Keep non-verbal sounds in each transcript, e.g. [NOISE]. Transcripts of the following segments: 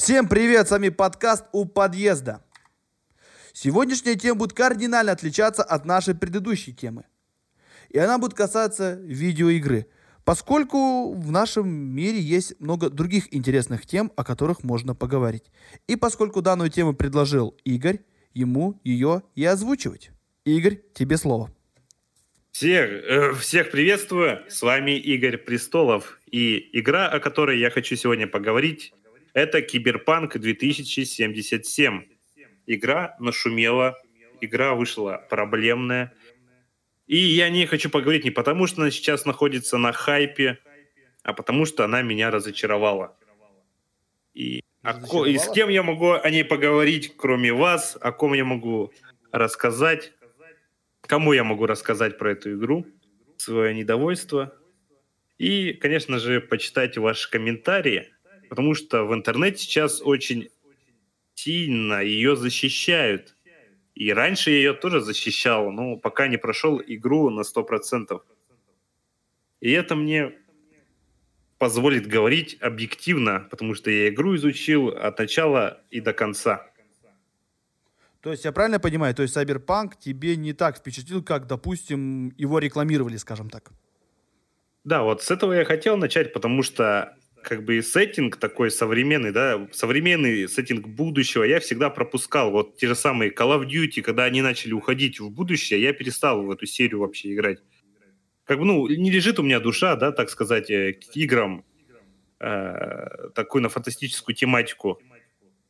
Всем привет, с вами подкаст «У подъезда». Сегодняшняя тема будет кардинально отличаться от нашей предыдущей темы. И она будет касаться видеоигры, поскольку в нашем мире есть много других интересных тем, о которых можно поговорить. И поскольку данную тему предложил Игорь, ему ее и озвучивать. Игорь, тебе слово. Всех, э, всех приветствую, с вами Игорь Престолов. И игра, о которой я хочу сегодня поговорить, это Киберпанк 2077. Игра нашумела, игра вышла проблемная. И я не хочу поговорить не потому, что она сейчас находится на хайпе, а потому что она меня разочаровала. И, разочаровала? и с кем я могу о ней поговорить, кроме вас, о ком я могу рассказать, кому я могу рассказать про эту игру, свое недовольство. И, конечно же, почитать ваши комментарии – потому что в интернете сейчас очень сильно ее защищают. И раньше я ее тоже защищал, но пока не прошел игру на 100%. И это мне позволит говорить объективно, потому что я игру изучил от начала и до конца. То есть я правильно понимаю, то есть Cyberpunk тебе не так впечатлил, как, допустим, его рекламировали, скажем так? Да, вот с этого я хотел начать, потому что как бы сеттинг такой современный, да, современный сеттинг будущего я всегда пропускал. Вот те же самые Call of Duty, когда они начали уходить в будущее, я перестал в эту серию вообще играть. Как бы, ну, не лежит у меня душа, да, так сказать, э, к играм э, такую на фантастическую тематику.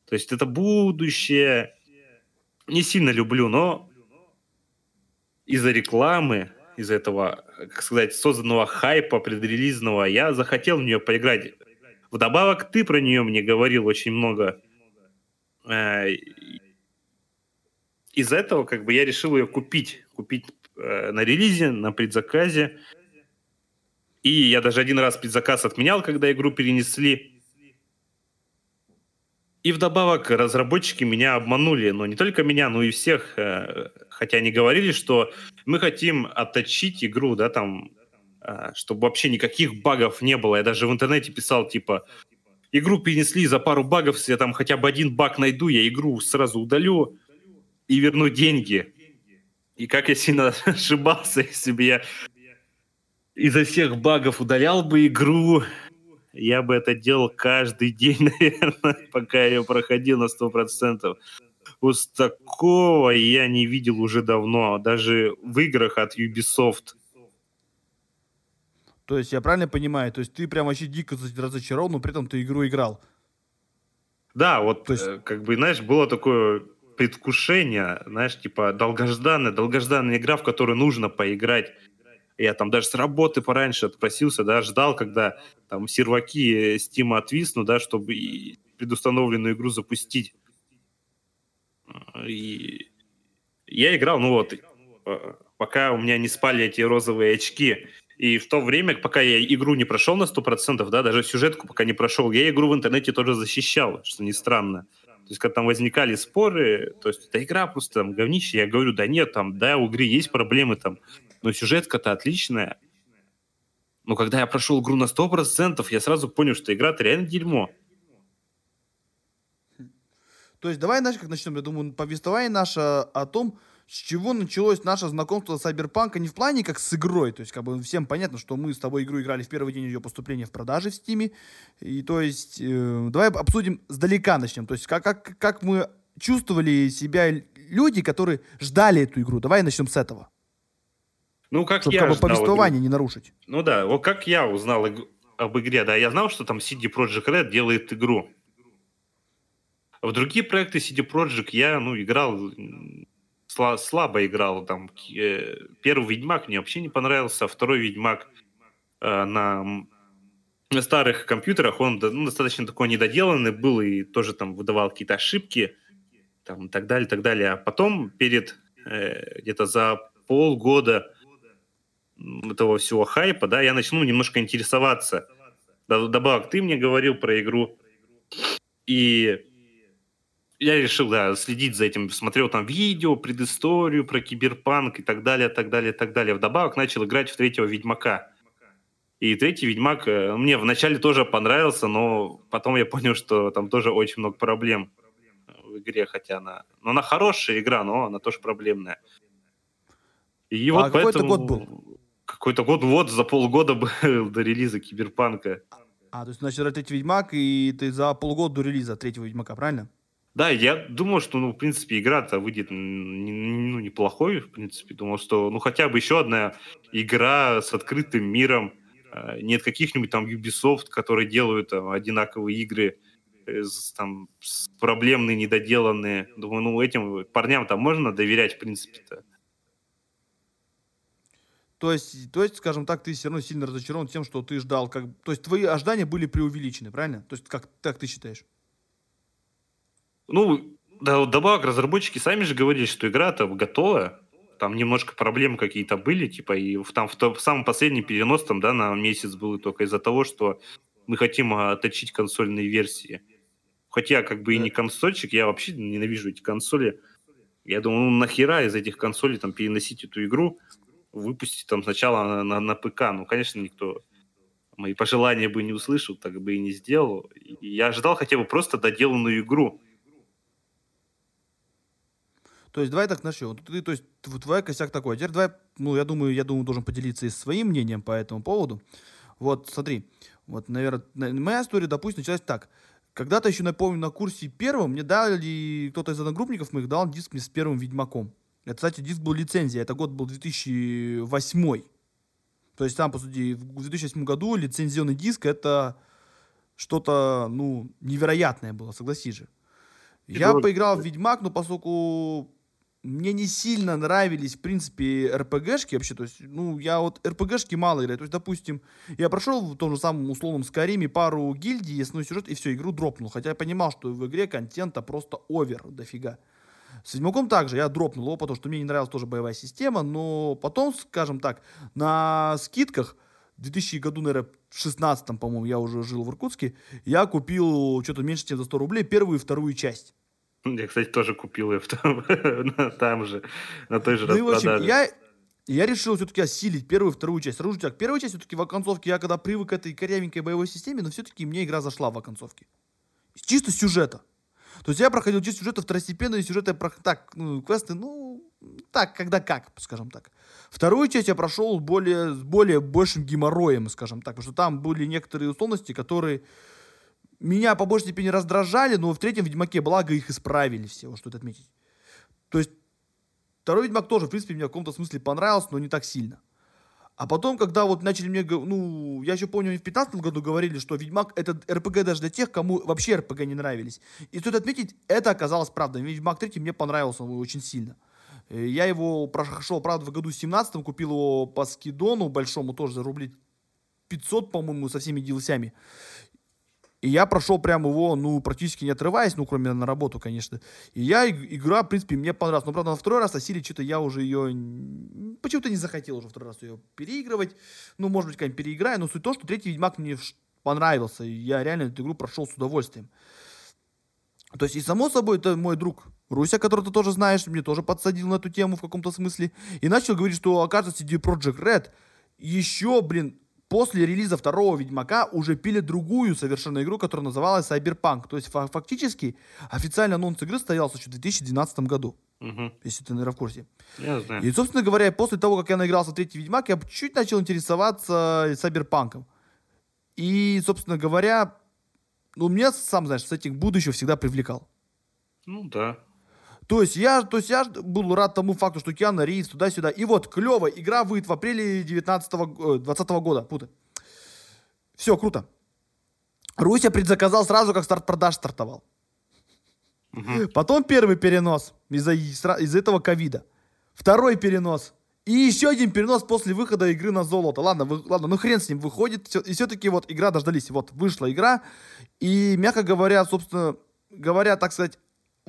То есть это будущее. Не сильно люблю, но из-за рекламы, из этого, как сказать, созданного хайпа предрелизного, я захотел в нее поиграть. Вдобавок, ты про нее мне говорил очень много. Э, из-за этого как бы я решил ее купить. Купить э, на релизе, на предзаказе. И я даже один раз предзаказ отменял, когда игру перенесли. И вдобавок разработчики меня обманули, но не только меня, но и всех, э, хотя они говорили, что мы хотим отточить игру, да, там чтобы вообще никаких багов не было. Я даже в интернете писал, типа, игру перенесли за пару багов, если я там хотя бы один баг найду, я игру сразу удалю и верну деньги. И как я сильно [LAUGHS] ошибался, если бы я из-за всех багов удалял бы игру, я бы это делал каждый день, [LAUGHS] наверное, пока я ее проходил на 100%. Вот такого я не видел уже давно, даже в играх от Ubisoft – то есть я правильно понимаю, то есть ты прям вообще дико разочарован, но при этом ты игру играл. Да, вот то есть... Э, как бы, знаешь, было такое предвкушение, знаешь, типа долгожданная, долгожданная игра, в которую нужно поиграть. Я там даже с работы пораньше отпросился, да, ждал, когда там серваки Steam отвиснут, да, чтобы предустановленную игру запустить. И я играл, ну вот, э, пока у меня не спали эти розовые очки, и в то время, пока я игру не прошел на 100%, да, даже сюжетку пока не прошел, я игру в интернете тоже защищал, что не странно. То есть, когда там возникали споры, то есть, эта игра просто там говнище, я говорю, да нет, там, да, у игры есть проблемы там, но сюжетка-то отличная. Но когда я прошел игру на 100%, я сразу понял, что игра-то реально дерьмо. То есть давай, знаешь, как начнем? Я думаю, повествование наше о том, с чего началось наше знакомство с Cyberpunk не в плане как с игрой, то есть как бы всем понятно, что мы с тобой игру играли в первый день ее поступления в продаже в Steam, и то есть э, давай обсудим сдалека начнем, то есть как, как, как мы чувствовали себя люди, которые ждали эту игру, давай начнем с этого. Ну, как Чтобы, я как бы, повествование игру. не нарушить. Ну да, вот как я узнал об игре, да, я знал, что там CD Projekt Red делает игру. В другие проекты CD Projekt я, ну, играл слабо играл. Там, э, первый Ведьмак мне вообще не понравился, а второй Ведьмак э, на, на старых компьютерах, он ну, достаточно такой недоделанный был и тоже там выдавал какие-то ошибки там, и так далее, так далее. А потом перед э, где-то за полгода этого всего хайпа, да, я начну немножко интересоваться. Добавок, ты мне говорил про игру, и я решил, да, следить за этим, смотрел там видео, предысторию про киберпанк и так далее, так далее, так далее. Вдобавок начал играть в третьего Ведьмака. И третий Ведьмак э, мне вначале тоже понравился, но потом я понял, что там тоже очень много проблем в игре, хотя она... Ну, она хорошая игра, но она тоже проблемная. И а вот какой это поэтому... год был? Какой-то год, вот, за полгода был [LAUGHS] до релиза Киберпанка. А, то есть, значит, третий Ведьмак, и ты за полгода до релиза третьего Ведьмака, правильно? Да, я думал, что, ну, в принципе, игра-то выйдет ну, неплохой, в принципе. Думал, что, ну, хотя бы еще одна игра с открытым миром. А, нет каких-нибудь там Ubisoft, которые делают там, одинаковые игры, э, там, проблемные, недоделанные. Думаю, ну, этим парням там можно доверять, в принципе-то. То есть, то есть, скажем так, ты все равно сильно разочарован тем, что ты ждал, как, то есть твои ожидания были преувеличены, правильно? То есть, как, как ты считаешь? Ну, да, добавок разработчики сами же говорили, что игра-то готова, там немножко проблем какие-то были, типа, и в, там в, в самом последнем перенос там, да, на месяц был только из-за того, что мы хотим а, отточить консольные версии. Хотя, как бы, и не консольщик, я вообще ненавижу эти консоли. Я думаю, ну нахера из этих консолей там переносить эту игру, выпустить там сначала на, на, на ПК. Ну, конечно, никто мои пожелания бы не услышал, так бы и не сделал. И я ожидал хотя бы просто доделанную игру. То есть давай так начнем. Ты, то есть твой косяк такой. Теперь давай, ну я думаю, я думаю, должен поделиться и своим мнением по этому поводу. Вот смотри, вот, наверное, моя история, допустим, началась так. Когда-то еще, напомню, на курсе первом мне дали, кто-то из одногруппников моих дал диск мне с первым Ведьмаком. Это, кстати, диск был лицензия, это год был 2008. То есть там, по сути, в 2008 году лицензионный диск это что-то, ну, невероятное было, согласись же. Я поиграл в Ведьмак, но поскольку мне не сильно нравились, в принципе, РПГшки вообще. То есть, ну, я вот РПГшки мало играю. То есть, допустим, я прошел в том же самом условном Скайриме пару гильдий, основной сюжет, и все, игру дропнул. Хотя я понимал, что в игре контента просто овер дофига. С Ведьмаком также я дропнул его, потому что мне не нравилась тоже боевая система, но потом, скажем так, на скидках, в 2000 году, наверное, в 16 по-моему, я уже жил в Иркутске, я купил что-то меньше, чем за 100 рублей первую и вторую часть. Я, кстати, тоже купил ее там, [LAUGHS] там же, на той же ну, распродаже. в общем, я, я решил все-таки осилить первую и вторую часть. Скажу так, первая часть все-таки в оконцовке, я когда привык к этой корявенькой боевой системе, но все-таки мне игра зашла в оконцовке. Чисто сюжета. То есть я проходил чисто сюжеты второстепенные сюжеты, так, ну, квесты, ну, так, когда как, скажем так. Вторую часть я прошел более, с более большим геморроем, скажем так, потому что там были некоторые условности, которые меня по большей степени раздражали, но в третьем Ведьмаке, благо, их исправили все, вот стоит отметить. То есть, второй Ведьмак тоже, в принципе, мне в каком-то смысле понравился, но не так сильно. А потом, когда вот начали мне, ну, я еще помню, в 15 году говорили, что Ведьмак это РПГ даже для тех, кому вообще РПГ не нравились. И стоит отметить, это оказалось правдой. Ведьмак 3 мне понравился очень сильно. Э, я его прошел, правда, в году 17 купил его по скидону большому, тоже за рублей 500, по-моему, со всеми DLC. И я прошел прям его, ну, практически не отрываясь, ну, кроме на работу, конечно. И я, игра, в принципе, мне понравилась. Но, правда, на второй раз осилить что-то я уже ее... Почему-то не захотел уже второй раз ее переигрывать. Ну, может быть, как-нибудь переиграю. Но суть в том, что третий Ведьмак мне понравился. И я реально эту игру прошел с удовольствием. То есть, и само собой, это мой друг Руся, который ты тоже знаешь, мне тоже подсадил на эту тему в каком-то смысле. И начал говорить, что, оказывается, CD Projekt Red еще, блин, после релиза второго Ведьмака уже пили другую совершенно игру, которая называлась Cyberpunk. То есть фактически официальный анонс игры состоялся еще в 2012 году. Угу. Если ты, наверное, в курсе. Я знаю. И, собственно говоря, после того, как я наигрался в третий Ведьмак, я чуть начал интересоваться Cyberpunk. И, собственно говоря, ну, меня, сам знаешь, с этих будущего всегда привлекал. Ну, да. То есть я, то есть я был рад тому факту, что Киану Ривз туда-сюда. И вот, клево, игра выйдет в апреле 19 20 -го года. Пута. Все, круто. Руся предзаказал сразу, как старт продаж стартовал. Угу. Потом первый перенос из-за из этого ковида. Второй перенос. И еще один перенос после выхода игры на золото. Ладно, вы, ладно, ну хрен с ним выходит. И все-таки вот игра дождались. Вот вышла игра. И, мягко говоря, собственно говоря, так сказать,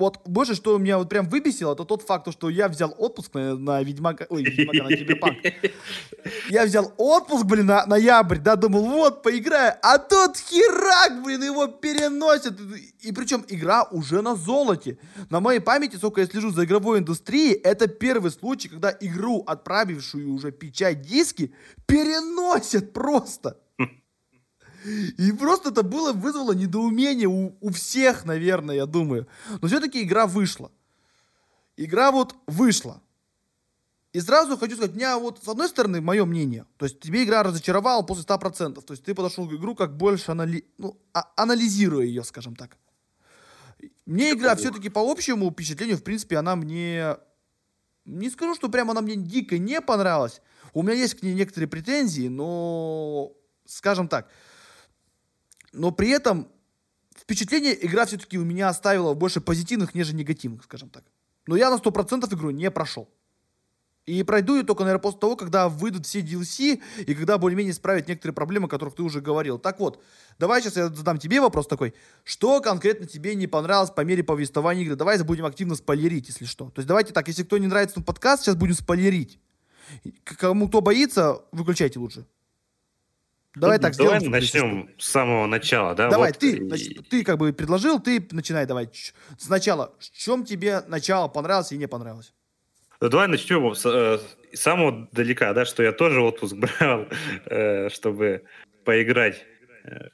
вот больше, что меня вот прям выбесило, это тот факт, что я взял отпуск на, на Ведьмака, ой, Ведьмака, на Киберпанк. [LAUGHS] Я взял отпуск, блин, на ноябрь, да, думал, вот, поиграю, а тут херак, блин, его переносят. И причем игра уже на золоте. На моей памяти, сколько я слежу за игровой индустрией, это первый случай, когда игру, отправившую уже печать диски, переносят просто. И просто это было, вызвало недоумение у, у всех, наверное, я думаю. Но все-таки игра вышла. Игра вот вышла. И сразу хочу сказать, меня вот, с одной стороны, мое мнение, то есть тебе игра разочаровала после 100%, то есть ты подошел к игру как больше анали... ну, а- анализируя ее, скажем так. Мне игра все-таки по общему впечатлению, в принципе, она мне... Не скажу, что прямо она мне дико не понравилась. У меня есть к ней некоторые претензии, но, скажем так, но при этом впечатление игра все-таки у меня оставила больше позитивных, нежели негативных, скажем так. Но я на 100% игру не прошел. И пройду ее только, наверное, после того, когда выйдут все DLC, и когда более-менее исправят некоторые проблемы, о которых ты уже говорил. Так вот, давай сейчас я задам тебе вопрос такой. Что конкретно тебе не понравилось по мере повествования игры? Давай будем активно спойлерить, если что. То есть давайте так, если кто не нравится на подкаст, сейчас будем спойлерить. Кому кто боится, выключайте лучше. Давай так давай сделаем. начнем с самого начала, да? Давай, вот. ты, значит, ты как бы предложил, ты начинай давай. Сначала, в чем тебе начало понравилось и не понравилось? Ну, давай начнем с э, самого далека, да, что я тоже отпуск [LAUGHS] брал, э, чтобы поиграть. Э,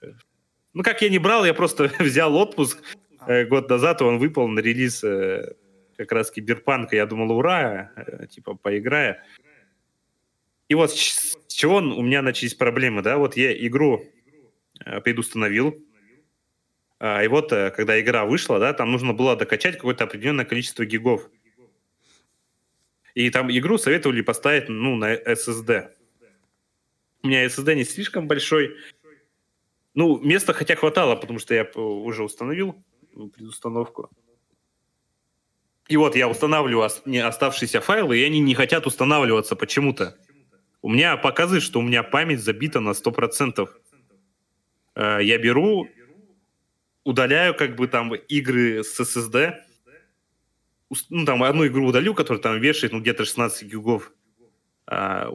ну, как я не брал, я просто [LAUGHS] взял отпуск э, год назад, и он выпал на релиз э, как раз Киберпанка. Я думал, ура, э, типа, поиграя. И вот с чего у меня начались проблемы, да? Вот я игру э, предустановил, а, и вот, э, когда игра вышла, да, там нужно было докачать какое-то определенное количество гигов. И там игру советовали поставить, ну, на SSD. У меня SSD не слишком большой. Ну, места хотя хватало, потому что я уже установил предустановку. И вот я устанавливаю оставшиеся файлы, и они не хотят устанавливаться почему-то. У меня показывает, что у меня память забита на 100%. Э, я беру, удаляю как бы там игры с SSD, ну, там одну игру удалю, которая там вешает, ну, где-то 16 гигов, а,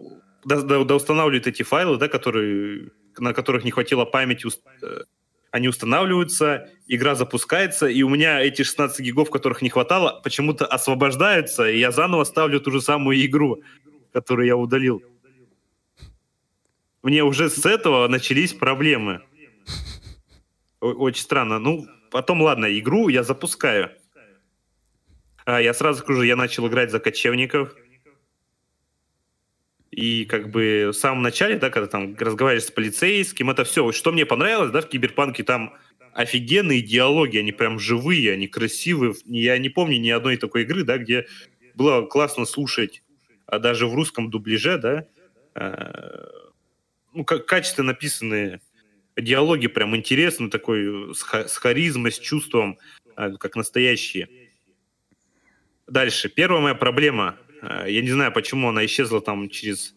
да, да, эти файлы, да, которые, на которых не хватило памяти, э, они устанавливаются, игра запускается, и у меня эти 16 гигов, которых не хватало, почему-то освобождаются, и я заново ставлю ту же самую игру, которую я удалил мне уже с этого начались проблемы. Очень странно. Ну, потом, ладно, игру я запускаю. А, я сразу скажу, я начал играть за кочевников. И как бы в самом начале, да, когда там разговариваешь с полицейским, это все. Что мне понравилось, да, в Киберпанке там офигенные диалоги, они прям живые, они красивые. Я не помню ни одной такой игры, да, где было классно слушать, а даже в русском дубляже, да, а, ну, как качественно написанные диалоги, прям интересно, такой с, с харизмой, с чувством, а, как настоящие. Дальше. Первая моя проблема, а, я не знаю, почему она исчезла там через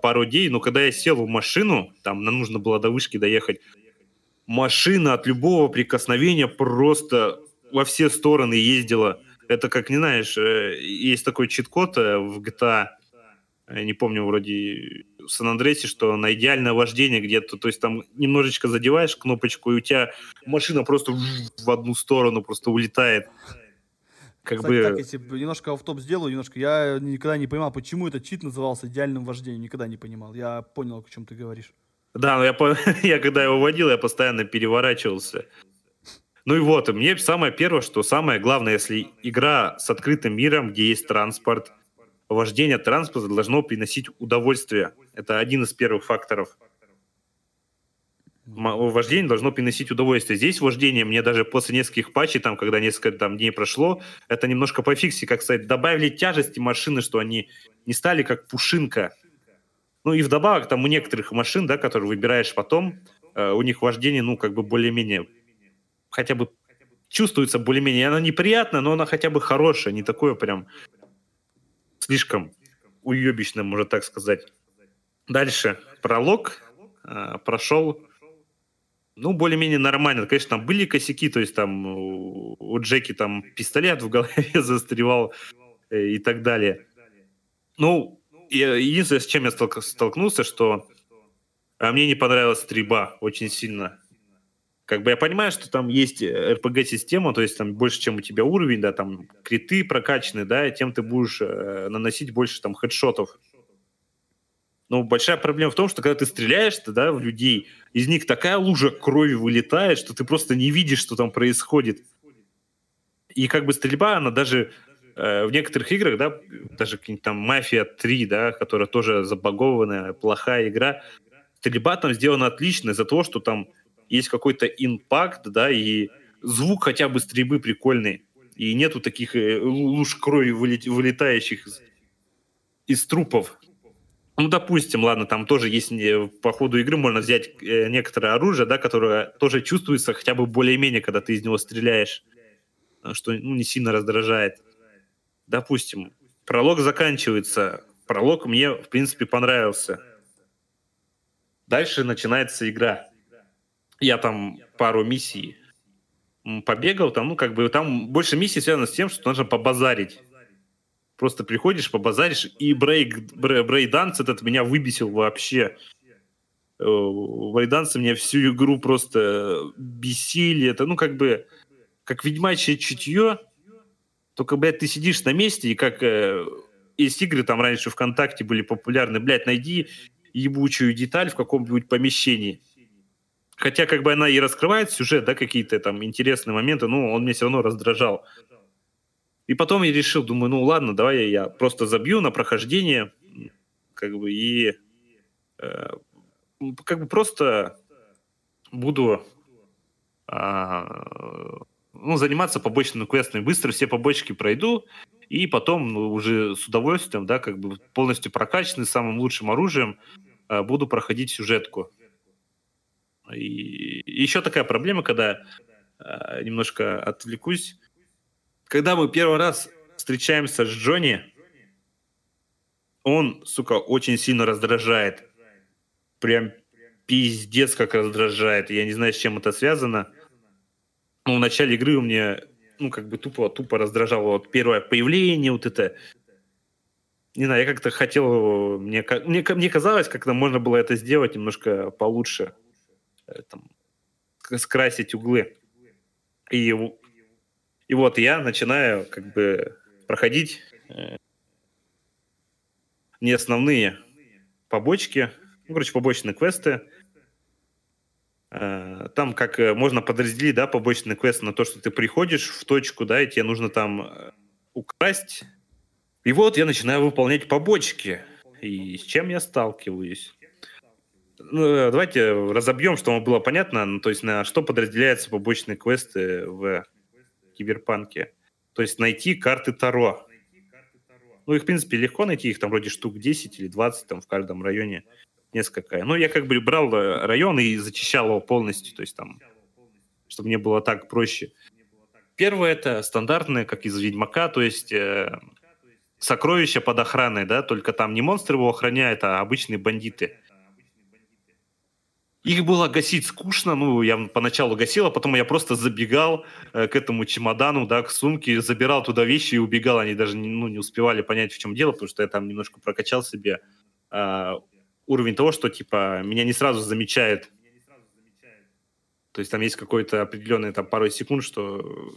пару дней, но когда я сел в машину, там нам нужно было до вышки доехать, машина от любого прикосновения просто во все стороны ездила. Это как, не знаешь, э, есть такой чит-код э, в GTA, я не помню, вроде в Сан-Андресе, что на идеальное вождение где-то, то есть там немножечко задеваешь кнопочку, и у тебя машина просто в одну сторону просто улетает. Как Кстати, бы... так, если немножко в топ сделаю, немножко, я никогда не понимал, почему этот чит назывался идеальным вождением, никогда не понимал. Я понял, о чем ты говоришь. Да, но я, [LAUGHS] я когда его водил, я постоянно переворачивался. Ну и вот, мне самое первое, что самое главное, если игра с открытым миром, где есть транспорт, вождение транспорта должно приносить удовольствие. Это один из первых факторов. Вождение должно приносить удовольствие. Здесь вождение мне даже после нескольких патчей, там, когда несколько там, дней прошло, это немножко пофикси, как сказать, добавили тяжести машины, что они не стали как пушинка. Ну и вдобавок там у некоторых машин, да, которые выбираешь потом, э, у них вождение, ну, как бы более-менее, хотя бы чувствуется более-менее. Оно неприятно, но оно хотя бы хорошее, не такое прям слишком уебищным, можно так сказать. Дальше. Пролог э, прошел ну, более-менее нормально. Конечно, там были косяки, то есть там у Джеки там пистолет в голове [LAUGHS] застревал э, и так далее. Ну, единственное, с чем я столкнулся, что а мне не понравилась стрельба очень сильно. Как бы я понимаю, что там есть RPG-система, то есть там больше, чем у тебя уровень, да, там криты прокачаны, да, и тем ты будешь э, наносить больше там хедшотов. Но большая проблема в том, что когда ты стреляешь да, в людей, из них такая лужа крови вылетает, что ты просто не видишь, что там происходит. И как бы стрельба, она даже э, в некоторых играх, да, даже там Мафия 3, да, которая тоже забагованная, плохая игра, стрельба там сделана отлично из-за того, что там есть какой-то импакт, да, и звук хотя бы стрельбы прикольный. И нету таких э, луж крови вылетающих из, из трупов. Ну, допустим, ладно, там тоже есть по ходу игры можно взять э, некоторое оружие, да, которое тоже чувствуется хотя бы более-менее, когда ты из него стреляешь, э, что ну, не сильно раздражает. Допустим, пролог заканчивается. Пролог мне, в принципе, понравился. Дальше начинается игра. Я там пару миссий побегал, там, ну, как бы, там больше миссий связано с тем, что нужно побазарить Просто приходишь, побазаришь, и брейк, braindance этот меня выбесил вообще. Э, braindance ы меня всю игру просто бесили. Это, ну, как бы, как ведьмачье чутье, только, блядь, ты сидишь на месте, и как э, есть игры там раньше ВКонтакте были популярны, блядь, найди ебучую деталь в каком-нибудь помещении. Хотя как бы она и раскрывает сюжет, да, какие-то там интересные моменты, но он меня все равно раздражал. И потом я решил, думаю, ну ладно, давай я просто забью на прохождение, как бы, и э, как бы просто буду а, ну, заниматься побочными квестами. Быстро все побочки пройду, и потом ну, уже с удовольствием, да, как бы полностью прокачанный, самым лучшим оружием, а, буду проходить сюжетку. И еще такая проблема, когда а, немножко отвлекусь, когда мы первый раз встречаемся с Джонни, он, сука, очень сильно раздражает. Прям пиздец как раздражает. Я не знаю, с чем это связано. Но в начале игры у меня, ну, как бы тупо, тупо раздражало вот первое появление, вот это. Не знаю, я как-то хотел, мне, мне, мне казалось, как-то можно было это сделать немножко получше. Э, там, скрасить углы. И и вот я начинаю как бы проходить э, не основные побочки, ну, короче, побочные квесты. Э, там как э, можно подразделить, да, побочный квест на то, что ты приходишь в точку, да, и тебе нужно там украсть. И вот я начинаю выполнять побочки. И с чем я сталкиваюсь? Ну, давайте разобьем, чтобы было понятно, ну, то есть на что подразделяются побочные квесты в киберпанке. То есть найти карты Таро. Ну, их, в принципе, легко найти, их там вроде штук 10 или 20 там в каждом районе несколько. Ну, я как бы брал э, район и зачищал его полностью, то есть там, чтобы мне было так проще. Первое это стандартное, как из Ведьмака, то есть э, сокровища под охраной, да, только там не монстры его охраняют, а обычные бандиты. Их было гасить скучно, ну, я поначалу гасил, а потом я просто забегал э, к этому чемодану, да, к сумке, забирал туда вещи и убегал. Они даже не, ну, не успевали понять, в чем дело, потому что я там немножко прокачал себе э, уровень того, что, типа, меня не сразу замечает. То есть там есть какой-то определенный там пару секунд, что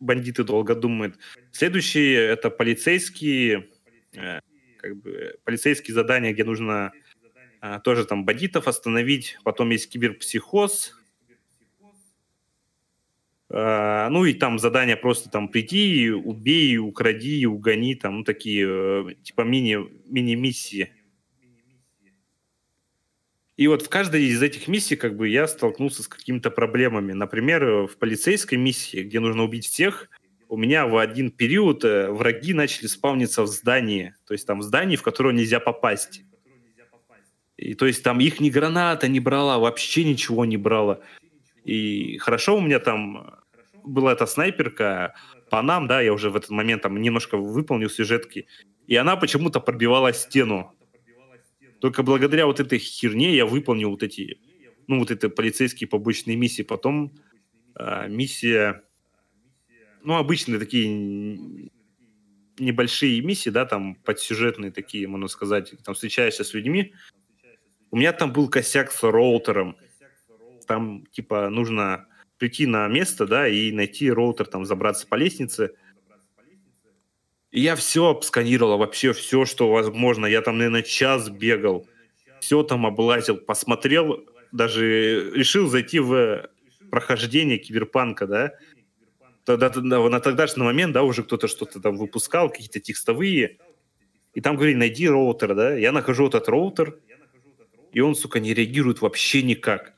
бандиты долго думают. Следующие — это полицейские, э, как бы, полицейские задания, где нужно тоже там бандитов остановить. Потом есть киберпсихоз. А, ну и там задание просто там приди, убей, укради, угони, там ну, такие э, типа мини, мини-миссии. И вот в каждой из этих миссий как бы я столкнулся с какими-то проблемами. Например, в полицейской миссии, где нужно убить всех, у меня в один период э, враги начали спавниться в здании. То есть там в здании, в которое нельзя попасть. И то есть там их ни граната не брала, вообще ничего не брала. И хорошо у меня там была эта снайперка по нам, да, я уже в этот момент там немножко выполнил сюжетки, и она почему-то пробивала стену. Только благодаря вот этой херне я выполнил вот эти ну, вот это полицейские побочные миссии. Потом э, миссия, ну, обычные такие небольшие миссии, да, там подсюжетные такие, можно сказать, там встречаешься с людьми. У меня там был косяк с роутером. Там, типа, нужно прийти на место, да, и найти роутер, там, забраться по лестнице. И я все обсканировал, вообще все, что возможно. Я там, наверное, час бегал. Все там облазил, посмотрел, даже решил зайти в прохождение киберпанка, да, тогда, на тогдашний момент, да, уже кто-то что-то там выпускал, какие-то текстовые, и там говорили, найди роутер, да, я нахожу этот роутер, и он, сука, не реагирует вообще никак.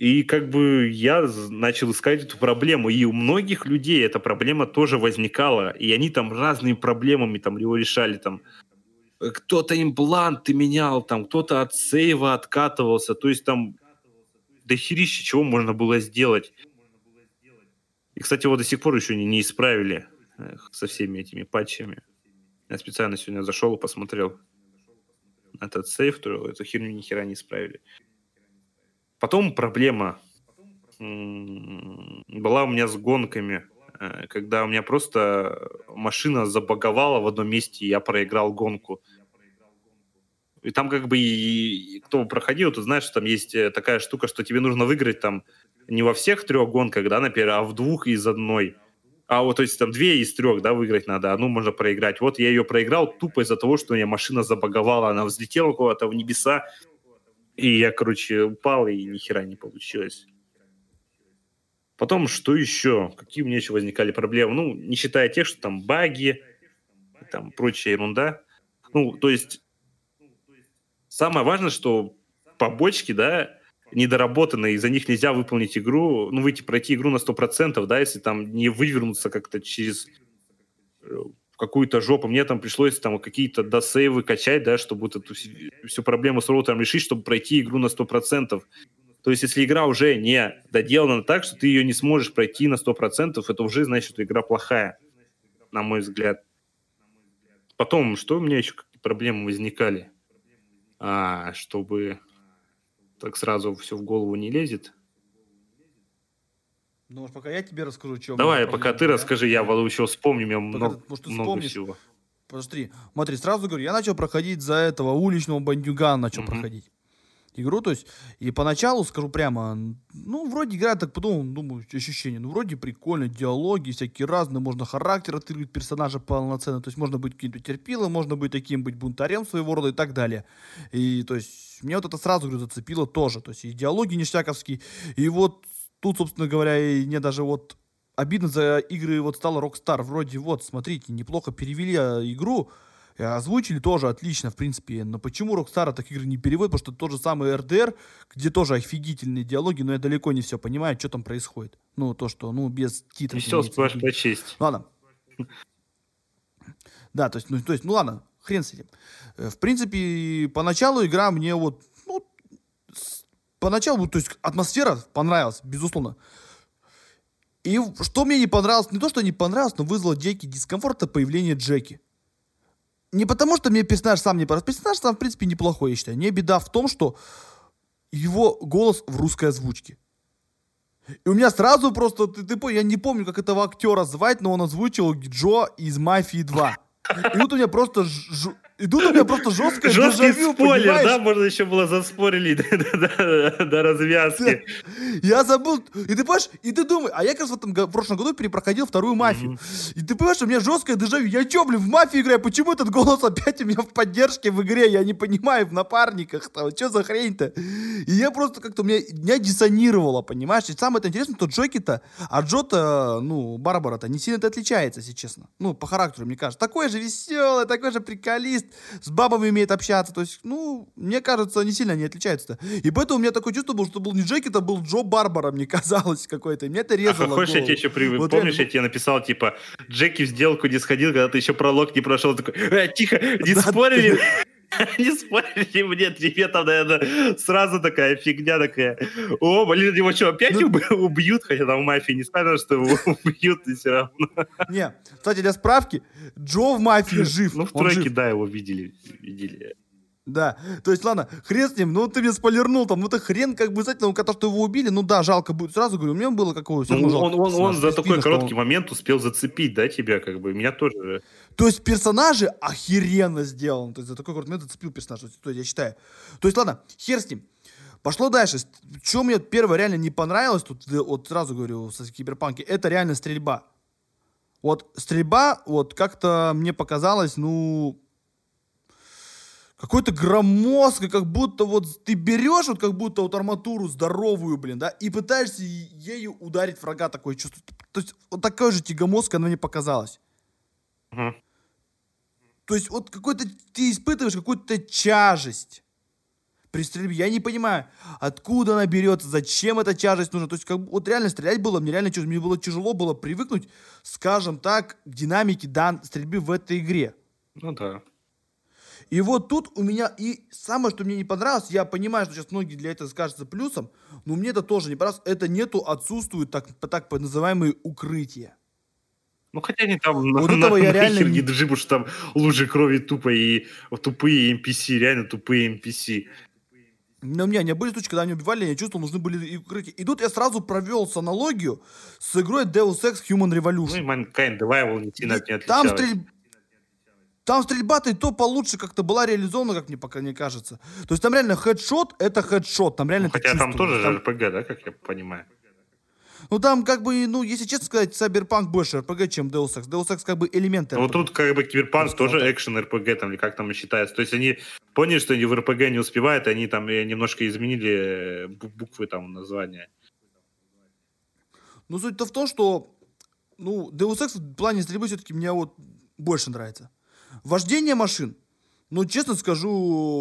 И как бы я начал искать эту проблему, и у многих людей эта проблема тоже возникала, и они там разными проблемами там его решали, там кто-то импланты менял, там кто-то от сейва откатывался, то есть там дохерища чего можно было сделать. И, кстати, его до сих пор еще не, не исправили со всеми этими патчами. Я специально сегодня зашел и посмотрел этот сейф, то эту херню ни хера не исправили. Потом проблема была у меня с гонками, э, когда у меня просто машина забаговала в одном месте, и я проиграл гонку. И там как бы и, кто проходил, ты знаешь, там есть э, такая штука, что тебе нужно выиграть там не во всех трех гонках, да, например, а в двух из одной. А вот, то есть там две из трех, да, выиграть надо, одну можно проиграть. Вот я ее проиграл тупо из-за того, что у меня машина забаговала, она взлетела куда-то в небеса, и я, короче, упал, и ни хера не получилось. Потом, что еще? Какие у меня еще возникали проблемы? Ну, не считая тех, что там баги, там прочая ерунда. Ну, то есть Самое важное, что побочки, да, недоработанные, из-за них нельзя выполнить игру, ну, выйти, пройти игру на 100%, да, если там не вывернуться как-то через э, какую-то жопу. Мне там пришлось там какие-то досейвы качать, да, чтобы вот эту всю проблему с роутером решить, чтобы пройти игру на 100%. То есть, если игра уже не доделана так, что ты ее не сможешь пройти на 100%, это уже значит, что игра плохая, на мой взгляд. Потом, что у меня еще проблемы возникали? а, чтобы так сразу все в голову не лезет. Ну, может, пока я тебе расскажу, что... Давай, пока ты да? расскажи, я еще вспомню, меня много, может, много вспомнишь. всего. Подожди, смотри, сразу говорю, я начал проходить за этого уличного бандюгана, начал mm-hmm. проходить игру, то есть, и поначалу, скажу прямо, ну, вроде игра, так подумал, думаю, ощущение, ну, вроде прикольно, диалоги всякие разные, можно характер открыть персонажа полноценно, то есть, можно быть каким-то терпилом, можно быть таким, быть бунтарем своего рода и так далее. И, то есть, мне вот это сразу, говорю, зацепило тоже, то есть, и диалоги ништяковские, и вот тут, собственно говоря, и мне даже вот обидно за игры вот стало Rockstar, вроде вот, смотрите, неплохо перевели а, игру, озвучили тоже отлично, в принципе. Но почему Rockstar так игры не переводит? Потому что тот же самый RDR, где тоже офигительные диалоги, но я далеко не все понимаю, что там происходит. Ну, то, что, ну, без титров. Все успеваешь прочесть. Ладно. Да, то есть, ну, то есть, ну ладно, хрен с этим. Э, в принципе, поначалу игра мне вот, ну, поначалу, то есть атмосфера понравилась, безусловно. И что мне не понравилось, не то, что не понравилось, но вызвало дикий дискомфорт, это появление Джеки не потому, что мне персонаж сам не понравился. Персонаж сам, в принципе, неплохой, я считаю. Не беда в том, что его голос в русской озвучке. И у меня сразу просто, ты, ты я не помню, как этого актера звать, но он озвучил Джо из «Мафии 2». И тут у меня просто ж, и тут у меня просто жесткое Жесткий дежавю, спойлер, понимаешь? да? Можно еще было заспорили до, развязки. Я забыл. И ты понимаешь, и ты думаешь, а я как раз в этом в прошлом году перепроходил вторую мафию. И ты понимаешь, у меня жесткое дежавю. Я че, блин, в мафию играю? Почему этот голос опять у меня в поддержке в игре? Я не понимаю, в напарниках там. Что за хрень-то? И я просто как-то, меня, меня диссонировало, понимаешь? И самое интересное, что Джоки-то, а Джо-то, ну, Барбара-то не сильно-то отличается, если честно. Ну, по характеру, мне кажется. Такой же веселый, такой же приколист с бабами умеет общаться. То есть, ну, мне кажется, не сильно не отличаются-то. И поэтому у меня такое чувство было, что был не Джеки, это был Джо Барбара, мне [LAUGHS] казалось, какой-то. И мне это резало а хочешь, я тебе еще при... вот помнишь, я... я тебе написал, типа, Джеки в сделку не сходил, когда ты еще пролог не прошел, такой, э, тихо, не спорили. [LAUGHS] Не спорили мне, тебе там, наверное, сразу такая фигня такая. О, блин, его что, опять ну, [LAUGHS] убьют? Хотя там в мафии не сказано, что его [LAUGHS] убьют, и все равно. Не, кстати, для справки, Джо в мафии жив. Ну, в тройке, да, его видели. видели. Да, то есть, ладно, хрен с ним, ну ты мне спойлернул там, ну это хрен как бы, знаете, ну то, что его убили, ну да, жалко будет, сразу говорю, мне было какого ну, он, он, он за такой короткий он... момент успел зацепить, да, тебя, как бы, меня тоже. То есть персонажи охеренно сделаны, то есть за такой короткий момент зацепил персонаж, то есть я считаю. То есть, ладно, хер с ним. Пошло дальше. Что мне первое реально не понравилось, тут вот сразу говорю, со киберпанки, это реально стрельба. Вот стрельба, вот как-то мне показалось, ну, какой-то громоздкой, как будто вот ты берешь вот как будто вот арматуру здоровую, блин, да, и пытаешься ею ударить врага, такое чувство. То есть вот такое же тягомоздкое оно мне показалось. Угу. То есть вот какой-то ты испытываешь какую-то тяжесть при стрельбе. Я не понимаю, откуда она берется, зачем эта тяжесть нужна. То есть, как, вот реально стрелять было, мне реально мне было тяжело было привыкнуть, скажем так, к динамике дан стрельбы в этой игре. Ну да. И вот тут у меня, и самое, что мне не понравилось, я понимаю, что сейчас многие для этого скажутся плюсом, но мне это тоже не понравилось, это нету, отсутствуют так, так называемые укрытия. Ну, хотя они там вот на, этого на, я реально не потому что там лужи крови тупо и тупые NPC, реально тупые NPC. Но у меня не были случаи, когда они убивали, я чувствовал, нужны были и укрытия. И тут я сразу провел с аналогию с игрой Deus Ex Human Revolution. Ну и Mankind Divival не сильно не Там стрельба там стрельба-то и то получше как-то была реализована, как мне пока не кажется. То есть там реально хедшот — это хедшот. Там реально ну, хотя там тоже там... RPG, да, как я понимаю? Ну там как бы, ну, если честно сказать, Cyberpunk больше RPG, чем Deus Ex. Deus Ex как бы элементы Ну тут как бы Cyberpunk тоже экшен RPG, там, или как там считается. То есть они поняли, что они в RPG не успевают, и они там немножко изменили э, буквы там названия. Ну суть-то в том, что ну, Deus Ex в плане стрельбы все-таки мне вот больше нравится. Вождение машин. Ну, честно скажу,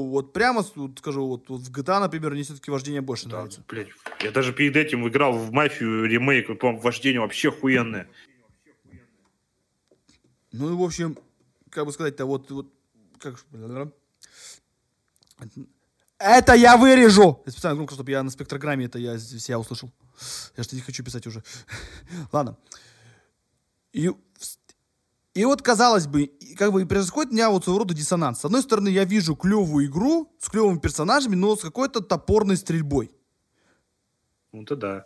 вот прямо вот, скажу, вот, вот в GTA, например, мне все-таки вождение больше да, нравится. Блядь, я даже перед этим играл в мафию ремейк, по-моему, вождение вообще охуенное. Ну и, в общем, как бы сказать-то, вот, вот, как... Это я вырежу! Я специально громко, чтобы я на спектрограмме это я себя услышал. Я что не хочу писать уже. [LAUGHS] Ладно. И и вот, казалось бы, как бы происходит у меня вот своего рода диссонанс. С одной стороны, я вижу клевую игру с клевыми персонажами, но с какой-то топорной стрельбой. Ну, то да.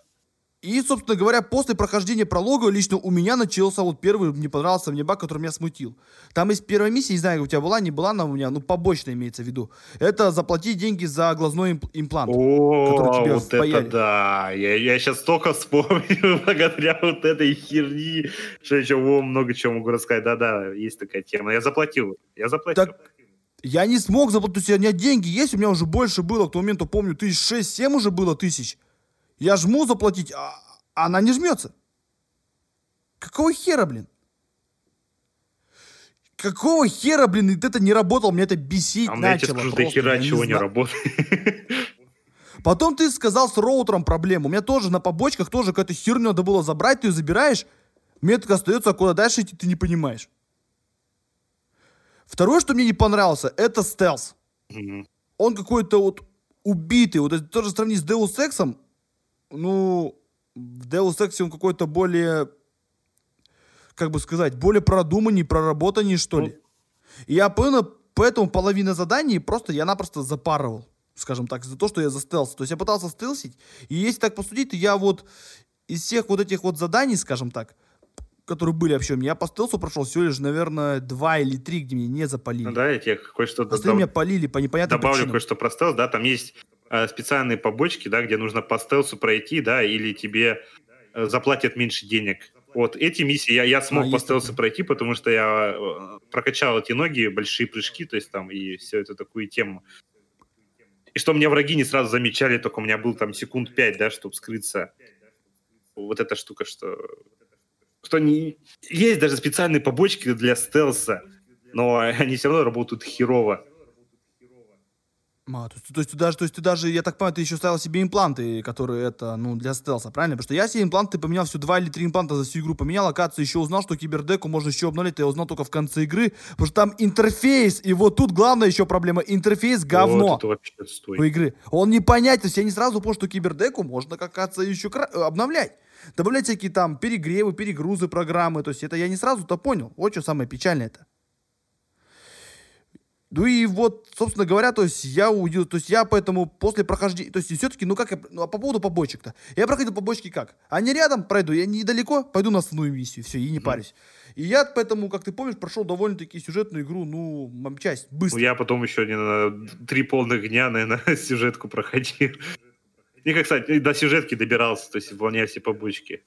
И, собственно говоря, после прохождения пролога лично у меня начался вот первый, мне понравился мне баг, который меня смутил. Там есть первая миссия, не знаю, у тебя была, не была она у меня, ну, побочная имеется в виду. Это заплатить деньги за глазной имплант. О, вот спаяли. это да. Я, я сейчас столько вспомнил [LAUGHS] благодаря вот этой херни, что еще о, много чего могу рассказать. Да-да, есть такая тема. Я заплатил. Я заплатил. Так, я не смог заплатить, у меня деньги есть, у меня уже больше было, к тому моменту помню, тысяч шесть-семь уже было тысяч. Я жму заплатить, а она не жмется. Какого хера, блин? Какого хера, блин, это не работало, мне это бесить а начало. А мне просто, хера чего не, не работает. [LAUGHS] Потом ты сказал с роутером проблему. У меня тоже на побочках тоже какая-то херню надо было забрать, ты ее забираешь, метод остается, а куда дальше идти ты не понимаешь. Второе, что мне не понравился, это стелс. Mm-hmm. Он какой-то вот убитый. Вот это тоже сравнить с Deus Ex, ну, в Deus Ex он какой-то более, как бы сказать, более продуманней, проработанней, что ли. И я понял, поэтому половина заданий просто я напросто запарывал, скажем так, за то, что я застелся. То есть я пытался стелсить, и если так посудить, то я вот из всех вот этих вот заданий, скажем так, которые были вообще у меня, я по стелсу прошел всего лишь, наверное, два или три, где меня не запалили. Ну да, я тебе кое-что... Остальные меня полили по непонятным Добавлю причинам. кое-что про стелс, да, там есть специальные побочки, да, где нужно по стелсу пройти, да, или тебе э, заплатят меньше денег. Вот эти миссии я, я смог а, по стелсу такое. пройти, потому что я э, прокачал эти ноги, большие прыжки, то есть там и все это такую тему. И что мне враги не сразу замечали, только у меня был там секунд пять, да, чтобы скрыться. Вот эта штука, что... Что не... Есть даже специальные побочки для стелса, но [LAUGHS] они все равно работают херово. А, то, есть, то, есть ты даже, то есть ты даже, я так понимаю, ты еще ставил себе импланты, которые это, ну, для стелса, правильно? Потому что я себе импланты поменял все два или три импланта за всю игру поменял, оказывается, еще узнал, что кибердеку можно еще обновить, я узнал только в конце игры, потому что там интерфейс, и вот тут главная еще проблема, интерфейс говно вот вообще у игры. Он не понять, то есть я не сразу понял, что кибердеку можно, как оказывается, еще кра- обновлять. Добавлять всякие там перегревы, перегрузы программы, то есть это я не сразу-то понял. Вот что самое печальное это. Ну и вот, собственно говоря, то есть я увидел, то есть я поэтому после прохождения, то есть все-таки, ну как, я, ну, а по поводу побочек-то, я проходил побочки как? Они рядом, пройду, я недалеко, пойду на основную миссию, все, и не парюсь. И я поэтому, как ты помнишь, прошел довольно-таки сюжетную игру, ну, часть, быстро. Ну, я потом еще не на три полных дня, наверное, [LAUGHS] сюжетку проходил. И, как, кстати, до сюжетки добирался, то есть выполняя все побочки.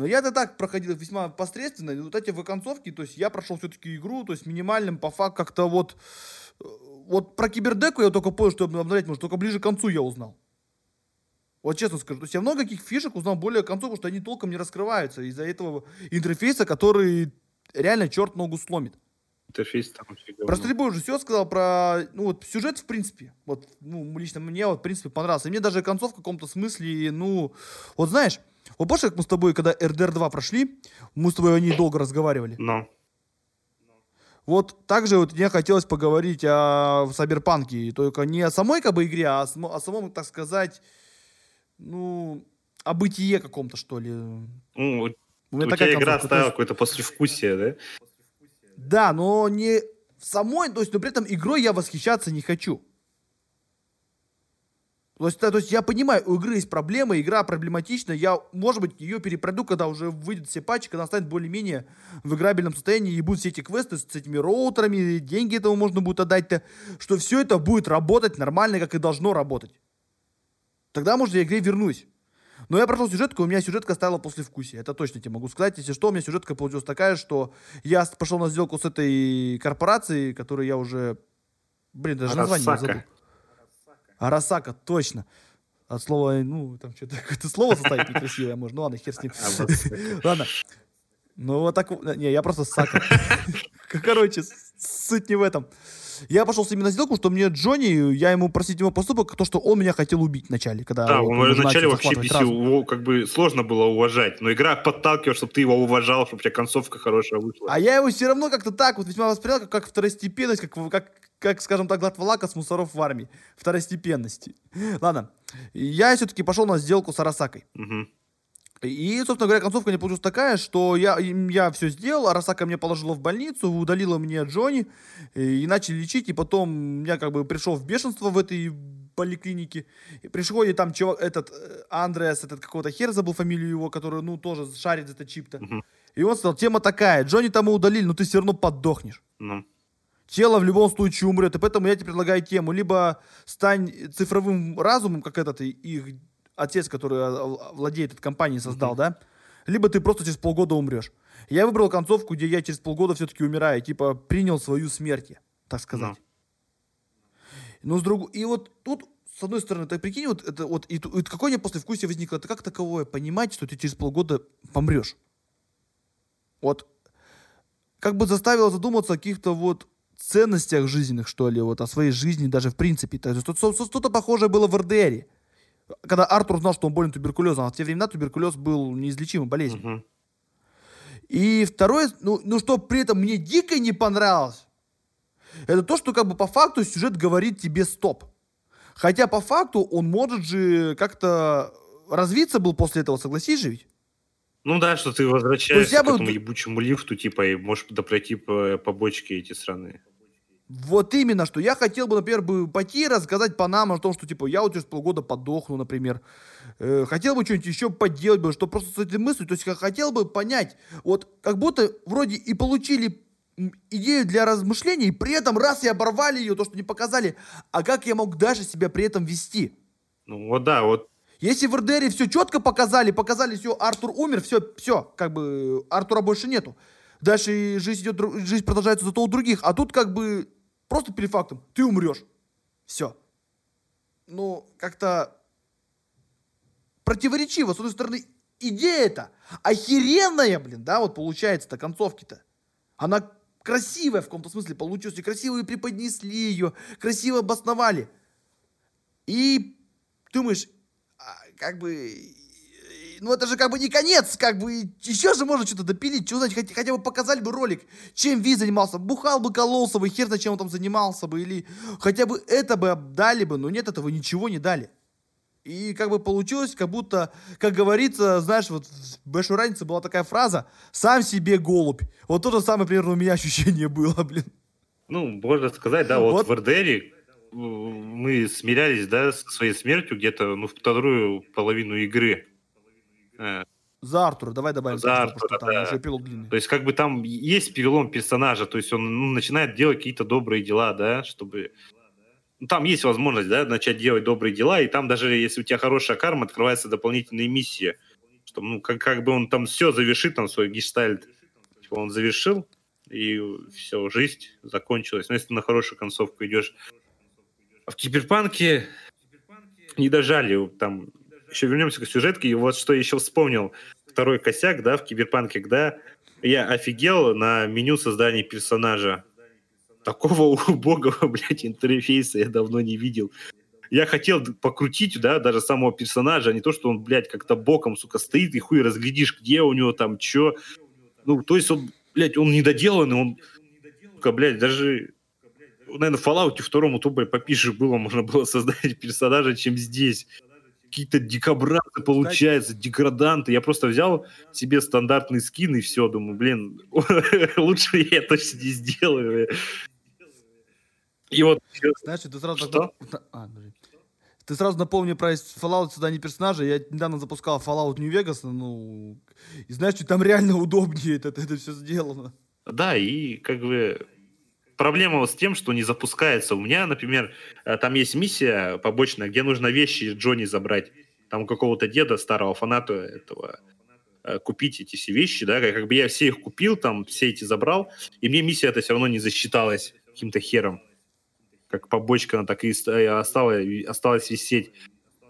Но я-то так проходил весьма посредственно. И вот эти в концовке, то есть я прошел все-таки игру, то есть минимальным по факту как-то вот... э, Вот про кибердеку я только понял, что обновлять может, только ближе к концу я узнал. Вот честно скажу. То есть я много каких фишек узнал более к концу, потому что они толком не раскрываются из-за этого интерфейса, который реально черт ногу сломит. Интерфейс там вообще. Про стрельбу уже все сказал, про ну, вот, сюжет, в принципе, вот, ну, лично мне, вот, в принципе, понравился. И мне даже концовка в каком-то смысле, ну, вот знаешь, вот помнишь, как мы с тобой, когда RDR 2 прошли, мы с тобой о ней долго разговаривали? Но. Вот также вот мне хотелось поговорить о Сайберпанке, только не о самой как бы игре, а о, о самом, так сказать, ну, о бытие каком-то, что ли. Ну, У у тебя такая игра оставила есть- какое-то послевкусие, да? Да, но не самой, то есть, но при этом игрой я восхищаться не хочу. То есть, то есть я понимаю, у игры есть проблемы, игра проблематична, я, может быть, ее перепройду, когда уже выйдут все патчи, когда она станет более-менее в играбельном состоянии, и будут все эти квесты с этими роутерами, деньги этому можно будет отдать-то, что все это будет работать нормально, как и должно работать. Тогда, может, я игре вернусь. Но я прошел сюжетку, у меня сюжетка оставила послевкусие. Это точно тебе могу сказать. Если что, у меня сюжетка получилась такая, что я с- пошел на сделку с этой корпорацией, которую я уже... Блин, даже название Арасака. забыл. Арасака, точно. От слова, ну, там что-то [LAUGHS] какое-то слово составить некрасивое, может. Ну ладно, хер с ним. Арасака. Ладно. Ну вот так, не, я просто Сака. [LAUGHS] Короче, суть не в этом. Я пошел с ним на сделку, что мне Джонни, я ему простить его поступок, то, что он меня хотел убить вначале, когда Да, вот он вначале вообще бесил, как бы сложно было уважать, но игра подталкивала, чтобы ты его уважал, чтобы у тебя концовка хорошая вышла. А я его все равно как-то так вот весьма воспринял, как, как второстепенность, как, как, как, скажем так, Латвалака с мусоров в армии. Второстепенности. Ладно. Я все-таки пошел на сделку с Арасакой. Мгм. И, собственно говоря, концовка не получилась такая, что я, я все сделал, Арасака меня положила в больницу, удалила мне Джонни, и, и начали лечить, и потом я как бы пришел в бешенство в этой поликлинике. И приходит там чувак, этот э, Андреас, этот какого-то хер забыл фамилию его, который, ну, тоже шарит за это чип-то. И он сказал, тема такая, Джонни там и удалили, но ты все равно подохнешь. Ну. Тело в любом случае умрет, и поэтому я тебе предлагаю тему. Либо стань цифровым разумом, как этот их отец, который а, владеет этой компанией, создал, да? Либо ты просто через полгода умрешь. Я выбрал концовку, где я через полгода все-таки умираю, типа принял свою смерть, так сказать. Но с другой... И вот тут, с одной стороны, ты прикинь, вот это вот... И, и какое послевкусие возникло? Это как таковое понимать, что ты через полгода помрешь? Вот как бы заставило задуматься о каких-то вот ценностях жизненных, что ли, вот о своей жизни даже в принципе. То есть что- что- что-то похожее было в РДРе. Когда Артур знал, что он болен туберкулезом, а в те времена туберкулез был неизлечимой болезнью. Мгм. И второе, ну, ну что при этом мне дико не понравилось, это то, что как бы по факту сюжет говорит тебе стоп. Хотя по факту он может же как-то развиться был после этого, согласись же ведь? Ну да, что ты возвращаешься к бы- этому ебучему лифту, типа, и можешь допройти по побочки эти страны. Вот именно, что я хотел бы, например, бы пойти рассказать по нам о том, что, типа, я вот через полгода подохну, например. Э, хотел бы что-нибудь еще поделать бы, что просто с этой мыслью, то есть я хотел бы понять, вот как будто вроде и получили идею для размышлений, и при этом раз и оборвали ее, то, что не показали, а как я мог дальше себя при этом вести? Ну вот да, вот Если в РДРе все четко показали, показали, все, Артур умер, все, все, как бы Артура больше нету. Дальше жизнь идет, жизнь продолжается зато у других, а тут как бы просто перед фактом, ты умрешь. Все. Ну, как-то противоречиво. С одной стороны, идея-то охеренная, блин, да, вот получается-то концовки-то. Она красивая в каком-то смысле получилась, и красиво и преподнесли ее, красиво обосновали. И думаешь, а, как бы, ну это же как бы не конец, как бы еще же можно что-то допилить, что значит, хотя, хотя бы показали бы ролик, чем Ви занимался, бухал бы, кололся бы, хер знает, чем он там занимался бы, или хотя бы это бы дали бы, но нет, этого ничего не дали. И как бы получилось, как будто, как говорится, знаешь, вот в большой разнице была такая фраза «сам себе голубь». Вот то же самое, примерно, у меня [LAUGHS] ощущение было, блин. Ну, можно сказать, да, вот, Вот. в РДРе мы смирялись, да, с своей смертью где-то, ну, вторую половину игры. Э, За Артура, давай добавим. За тоже, потому что Артура, там да. уже эпилог длинный. То есть, как бы там есть перелом персонажа, то есть он ну, начинает делать какие-то добрые дела, да, чтобы... Ну, там есть возможность, да, начать делать добрые дела, и там даже если у тебя хорошая карма, открывается дополнительные миссии, что, ну, как, как бы он там все завершит, там свой гештальт, типа он завершил, и все, жизнь закончилась. Но если ты на хорошую концовку идешь. А в Киберпанке не дожали, там еще вернемся к сюжетке, и вот что еще вспомнил, второй косяк, да, в Киберпанке, когда я офигел на меню создания персонажа. Такого [LAUGHS] убогого, блядь, интерфейса я давно не видел. Я хотел покрутить, да, даже самого персонажа, а не то, что он, блядь, как-то боком, сука, стоит, и хуй разглядишь, где у него там, чё. Ну, то есть он, блядь, он недоделанный, он, сука, блядь, даже, наверное, в Fallout второму тупо попише было, можно было [LAUGHS] создать персонажа, чем здесь. Какие-то дикобразы получаются, деграданты. Я просто взял себе стандартный скин и все, думаю, блин, [LAUGHS] лучше я точно не сделаю. И вот Знаешь, ты сразу... Что? А, подожди. Ты сразу напомни про Fallout создание персонажа. Я недавно запускал Fallout New Vegas, ну... И знаешь, что там реально удобнее это, это все сделано. Да, и как бы проблема вот с тем, что не запускается. У меня, например, э, там есть миссия побочная, где нужно вещи Джонни забрать. Там у какого-то деда, старого фаната этого, э, купить эти все вещи, да, как бы я все их купил, там все эти забрал, и мне миссия это все равно не засчиталась каким-то хером. Как побочка, она так и э, осталась, осталась висеть.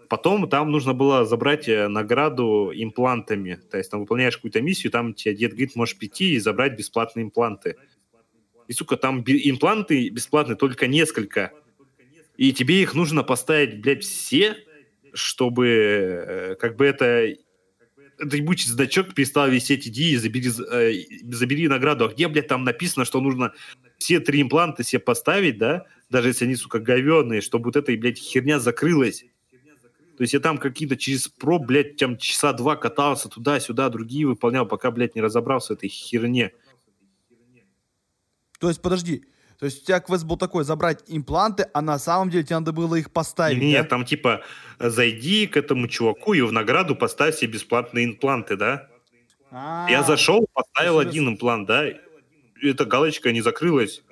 Потом там нужно было забрать награду имплантами. То есть там выполняешь какую-то миссию, там тебе дед говорит, можешь прийти и забрать бесплатные импланты. И, сука, там импланты бесплатные только несколько. И тебе их нужно поставить, блядь, все, чтобы э, как бы это этот ебучий значок перестал висеть, иди и забери, э, забери награду. А где, блядь, там написано, что нужно все три импланта себе поставить, да, даже если они, сука, говенные, чтобы вот эта, блядь, херня закрылась. То есть я там какие-то через про, блядь, там часа два катался туда-сюда, другие выполнял, пока, блядь, не разобрался в этой херне. То есть, подожди. То есть у тебя квест был такой, забрать импланты, а на самом деле тебе надо было их поставить, Нет, да? там типа зайди к этому чуваку и в награду поставь себе бесплатные импланты, да? Я А, зашел, поставил один имплант, да? Эта галочка не закрылась.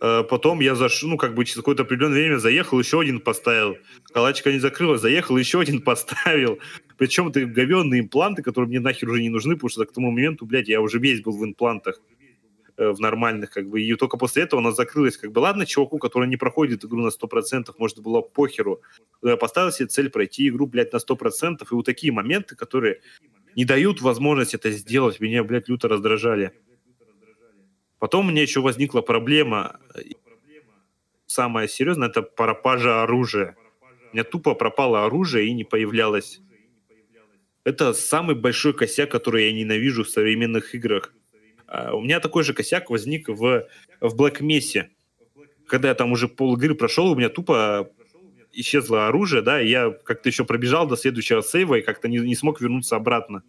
Э, Потом я зашел, ну, как бы через какое-то определенное время заехал, еще один поставил. Галочка не закрылась, заехал, еще один поставил. Причем это говенные импланты, которые мне нахер уже не нужны, потому что к тому моменту, блядь, я уже весь был в имплантах э, в нормальных, как бы, и только после этого она закрылась, как бы, ладно, чуваку, который не проходит игру на 100%, может, было похеру, я поставил себе цель пройти игру, блядь, на 100%, и вот такие моменты, которые не дают возможность это сделать, меня, блядь, люто раздражали. Потом у меня еще возникла проблема, э, самая серьезная, это пропажа оружия. У меня тупо пропало оружие и не появлялось. Это самый большой косяк, который я ненавижу в современных играх. А, У меня такой же косяк возник в, в Black Mesa. Когда я там уже пол игры прошел, у меня тупо исчезло оружие, да, и я как-то еще пробежал до следующего сейва и как-то не, не смог вернуться обратно.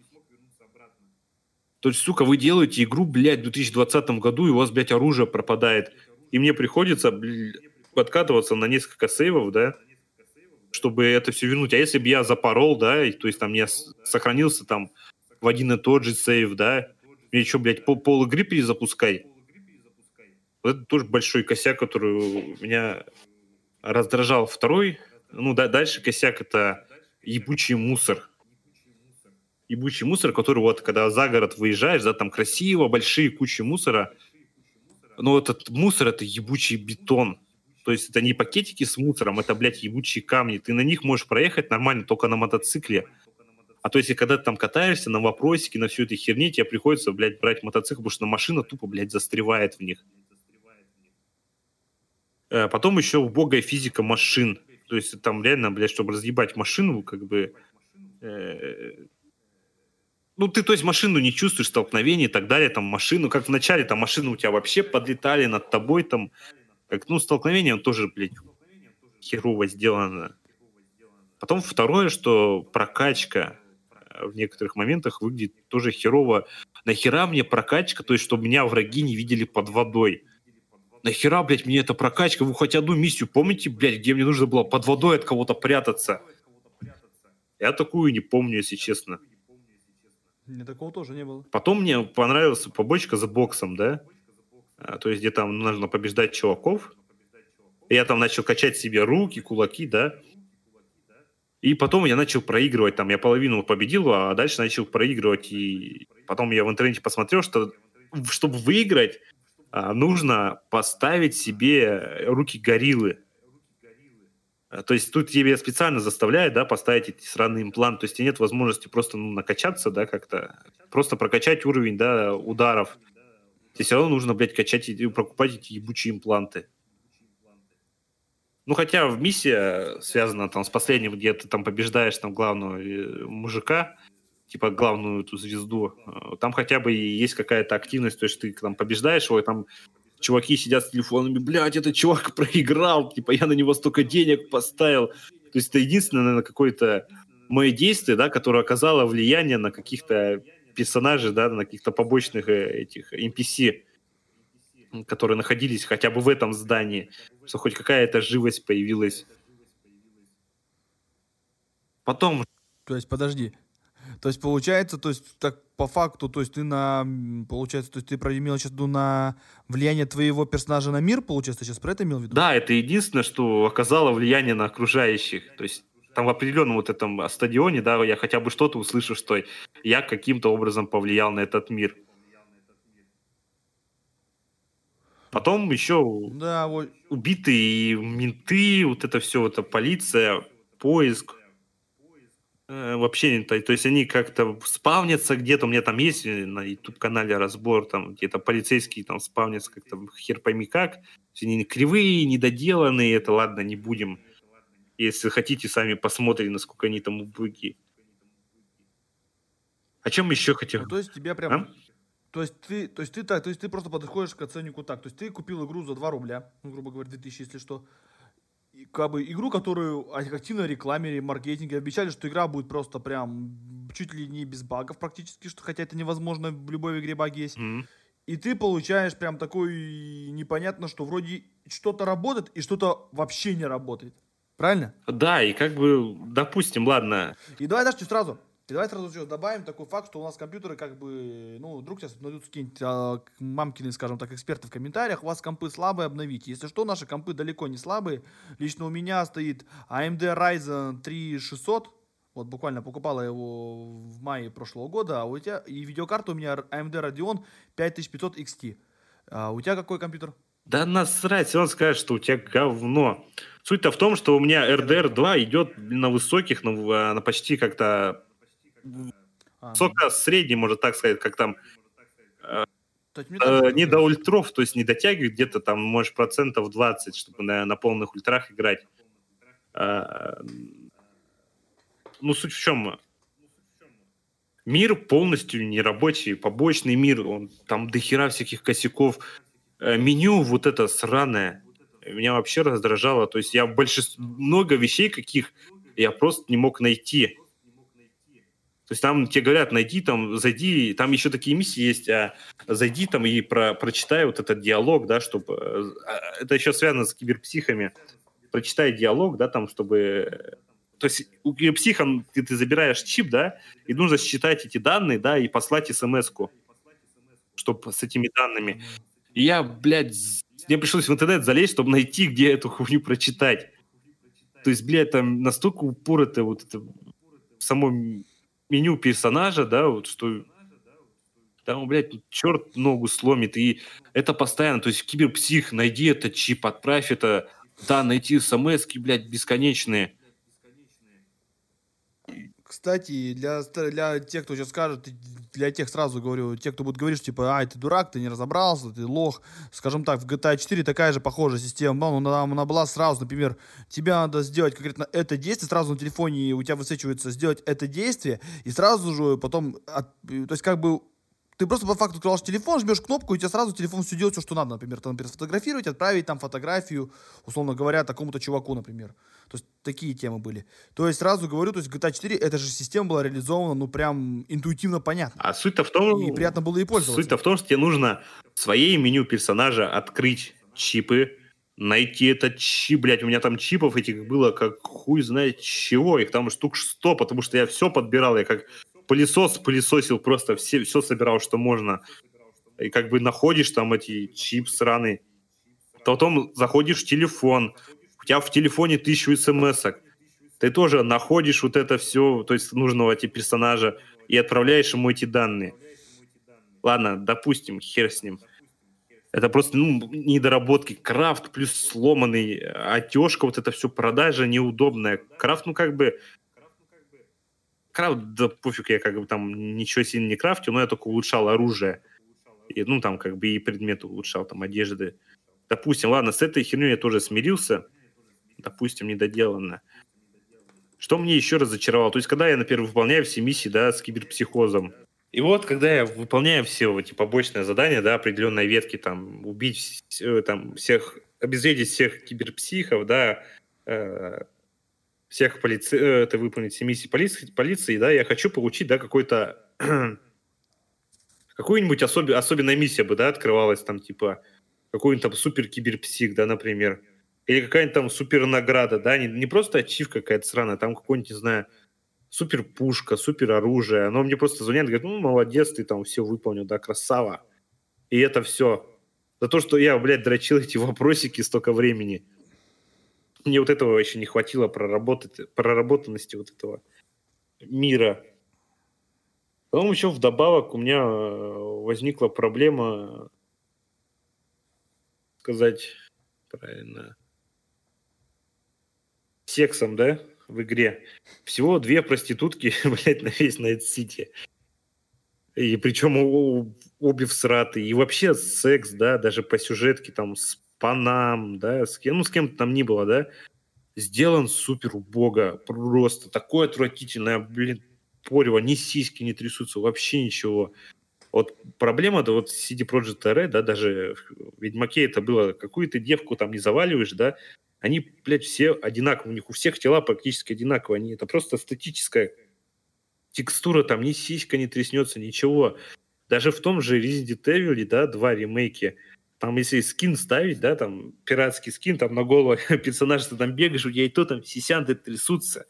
То есть, сука, вы делаете игру, блядь, в 2020 году, и у вас, блядь, оружие пропадает. И мне приходится, блядь, откатываться на несколько сейвов, да, чтобы это все вернуть. А если бы я запорол, да, то есть там я сохранился там в один и тот же сейв, да, мне что, блядь, пол, пол игры перезапускать? Вот это тоже большой косяк, который меня раздражал. Второй, ну, да, дальше косяк это ебучий мусор. Ебучий мусор, который вот, когда за город выезжаешь, да, там красиво, большие кучи мусора, но этот мусор — это ебучий бетон. То есть это не пакетики с мусором, это, блядь, ебучие камни. Ты на них можешь проехать нормально только на мотоцикле. А то есть, когда ты там катаешься на вопросике, на всю эту херни, тебе приходится, блядь, брать мотоцикл, потому что машина тупо, блядь, застревает в них. Э, Потом еще убогая физика машин. То есть там реально, блядь, чтобы разъебать машину, как бы... э, Ну, ты, то есть, машину не чувствуешь, столкновений и так далее, там, машину, как в начале, там, машины у тебя вообще подлетали над тобой, там, как, ну, столкновение тоже, блядь, херово сделано. Потом второе, что прокачка в некоторых моментах выглядит тоже херово. Нахера мне прокачка, то есть, чтобы меня враги не видели под водой? нахера, блядь, мне эта прокачка? Вы хоть одну миссию помните, блядь, где мне нужно было под водой от кого-то прятаться? Я такую не помню, если честно. Мне такого тоже не было. Потом мне понравилась побочка за боксом, да? А, то есть, где там нужно побеждать чуваков. Я там начал качать себе руки, кулаки, да? И потом я начал проигрывать, там я половину победил, а дальше начал проигрывать. И потом я в интернете посмотрел, что чтобы выиграть, а, нужно поставить себе руки гориллы. А, то есть тут тебе специально заставляют, да, поставить эти сраные импланты. То есть нет возможности просто ну, накачаться, да, как-то. Просто прокачать уровень, да, ударов. Тебе все равно нужно, блядь, качать и покупать эти ебучие импланты. Ну, хотя в миссии связана там с последним, где ты там побеждаешь там главного э, мужика, типа главную эту звезду, э, там хотя бы есть какая-то активность, то есть ты там побеждаешь его, и там чуваки сидят с телефонами, блядь, этот чувак [LAUGHS] проиграл, типа я на него столько денег поставил. То есть это единственное, наверное, какое-то мое действие, да, которое оказало влияние на каких-то персонажей, да, на каких-то побочных э, этих NPC которые находились хотя бы в этом здании, что хоть какая-то живость появилась. Потом... То есть, подожди. То есть, получается, то есть, так по факту, то есть, ты на... Получается, то есть, ты имел сейчас на влияние твоего персонажа на мир, получается, сейчас про это имел в виду? Да, это единственное, что оказало влияние на окружающих. То есть, там в определенном вот этом стадионе, да, я хотя бы что-то услышу, что я каким-то образом повлиял на этот мир. Потом еще да, вот. убитые менты, вот это все, это полиция, поиск. Э, вообще, то, то есть они как-то спавнятся где-то, у меня там есть на YouTube-канале разбор, там где-то полицейские там спавнятся как-то хер пойми как. Они кривые, недоделанные, это ладно, не будем. Если хотите, сами посмотрите, насколько они там убогие. О чем еще хотел? Ну, то есть тебя прям... А? То есть ты, то есть ты так, то есть ты просто подходишь к оценнику так. То есть ты купил игру за 2 рубля, ну, грубо говоря, 2000, если что. И, как бы игру, которую активно рекламили, маркетинге обещали, что игра будет просто прям чуть ли не без багов практически, что хотя это невозможно, в любой игре баги есть. Mm-hmm. И ты получаешь прям такой непонятно, что вроде что-то работает и что-то вообще не работает. Правильно? Да, и как бы, допустим, ладно. И давай дальше сразу. И давай сразу еще добавим такой факт, что у нас компьютеры как бы, ну, вдруг сейчас найдут какие-нибудь а, мамкины, скажем так, эксперты в комментариях, у вас компы слабые, обновите. Если что, наши компы далеко не слабые. Лично у меня стоит AMD Ryzen 3600, вот буквально покупала его в мае прошлого года, а у тебя, и видеокарта у меня AMD Radeon 5500 XT. А у тебя какой компьютер? Да насрать, он скажет, что у тебя говно. Суть-то в том, что у меня RDR 2 идет на высоких, на, на почти как-то а, Сока ну. средний, может так сказать, как там э, э, не до ультров, то есть не дотягивает где-то там, можешь процентов 20, чтобы на, на полных ультрах играть. Э, ну, суть в чем? Мир полностью нерабочий, побочный мир, он, там дохера всяких косяков. Э, меню вот это сраное, меня вообще раздражало. То есть я большинство, много вещей каких я просто не мог найти. То есть там тебе говорят, найди там, зайди, там еще такие миссии есть, а, зайди там и про, прочитай вот этот диалог, да, чтобы... А, это еще связано с киберпсихами. Прочитай диалог, да, там, чтобы... То есть у киберпсиха ты, ты забираешь чип, да, и нужно считать эти данные, да, и послать смс-ку, чтобы с этими данными. И я, блядь, мне пришлось в интернет залезть, чтобы найти, где эту хуйню прочитать. То есть, блядь, там настолько упорото вот это само меню персонажа, да, вот что там, блядь, черт ногу сломит, и это постоянно, то есть киберпсих, найди этот чип, отправь это, да, найти смс блядь, бесконечные. Кстати, для, для тех, кто сейчас скажет, для тех сразу говорю, те, кто будет говорить, типа, ай, ты дурак, ты не разобрался, ты лох. Скажем так, в GTA 4 такая же похожая система, но она, она была сразу, например, тебе надо сделать конкретно это действие, сразу на телефоне у тебя высвечивается сделать это действие, и сразу же потом, от, то есть как бы ты просто по факту открываешь телефон, жмешь кнопку, и у тебя сразу телефон все делает, все, что надо. Например, там, например, сфотографировать, отправить там фотографию, условно говоря, такому-то чуваку, например. То есть такие темы были. То есть сразу говорю, то есть GTA 4, эта же система была реализована, ну, прям интуитивно понятно. А суть-то в том... И приятно было и пользоваться. Суть-то в том, что тебе нужно своей меню персонажа открыть чипы, найти этот чип, блядь, у меня там чипов этих было как хуй знает чего, их там штук 100, потому что я все подбирал, я как пылесос пылесосил просто, все, все собирал, что можно. И как бы находишь там эти чип сраный, потом заходишь в телефон, тебя в телефоне тысячу смс -ок. ты тоже находишь вот это все, то есть нужного тебе персонажа, и отправляешь ему эти данные. Ладно, допустим, хер с ним. Это просто ну, недоработки. Крафт плюс сломанный, отежка, вот это все продажа неудобная. Крафт, ну как бы... Крафт, да пофиг, я как бы там ничего сильно не крафтил, но я только улучшал оружие. И, ну там как бы и предметы улучшал, там одежды. Допустим, ладно, с этой херней я тоже смирился. Допустим, недоделанно. Что мне еще разочаровало? То есть, когда я, например, выполняю все миссии, да, с киберпсихозом, и вот, когда я выполняю все эти побочные задания, да, определенные ветки, там, убить э, там, всех, обезвредить всех киберпсихов, да, э, всех полиции, э, это выполнить все миссии полиции, полиции, да, я хочу получить, да, какой-то [CLEARS THROAT] какую-нибудь особи, особенная миссия бы, да, открывалась там, типа, какой-нибудь там супер киберпсих, да, например, или какая-нибудь там супер награда, да, не, не просто ачивка какая-то сраная, там какой-нибудь, не знаю, супер пушка, супер оружие. Оно мне просто звонят, говорит, ну, молодец, ты там все выполнил, да, красава. И это все. За то, что я, блядь, дрочил эти вопросики столько времени. Мне вот этого еще не хватило проработать, проработанности вот этого мира. Потом еще вдобавок у меня э, возникла проблема сказать правильно сексом, да? в игре. Всего две проститутки, [LAUGHS] блядь, на весь Найт Сити. И причем обе всраты. И вообще секс, да, даже по сюжетке там с Панам, да, с кем, ну, с кем-то там ни было, да, сделан супер убого. Просто такое отвратительное, блин, порево, ни сиськи не трясутся, вообще ничего. Вот проблема-то вот CD Projekt Red, да, даже в Ведьмаке это было, какую-то девку там не заваливаешь, да, они, блядь, все одинаковые. У них у всех тела практически одинаковые. Они, это просто статическая текстура, там ни сиська не треснется, ничего. Даже в том же Resident Evil, да, два ремейки, там если скин ставить, да, там пиратский скин, там на голову [LAUGHS] персонажа ты там бегаешь, у тебя и то там сисянты трясутся.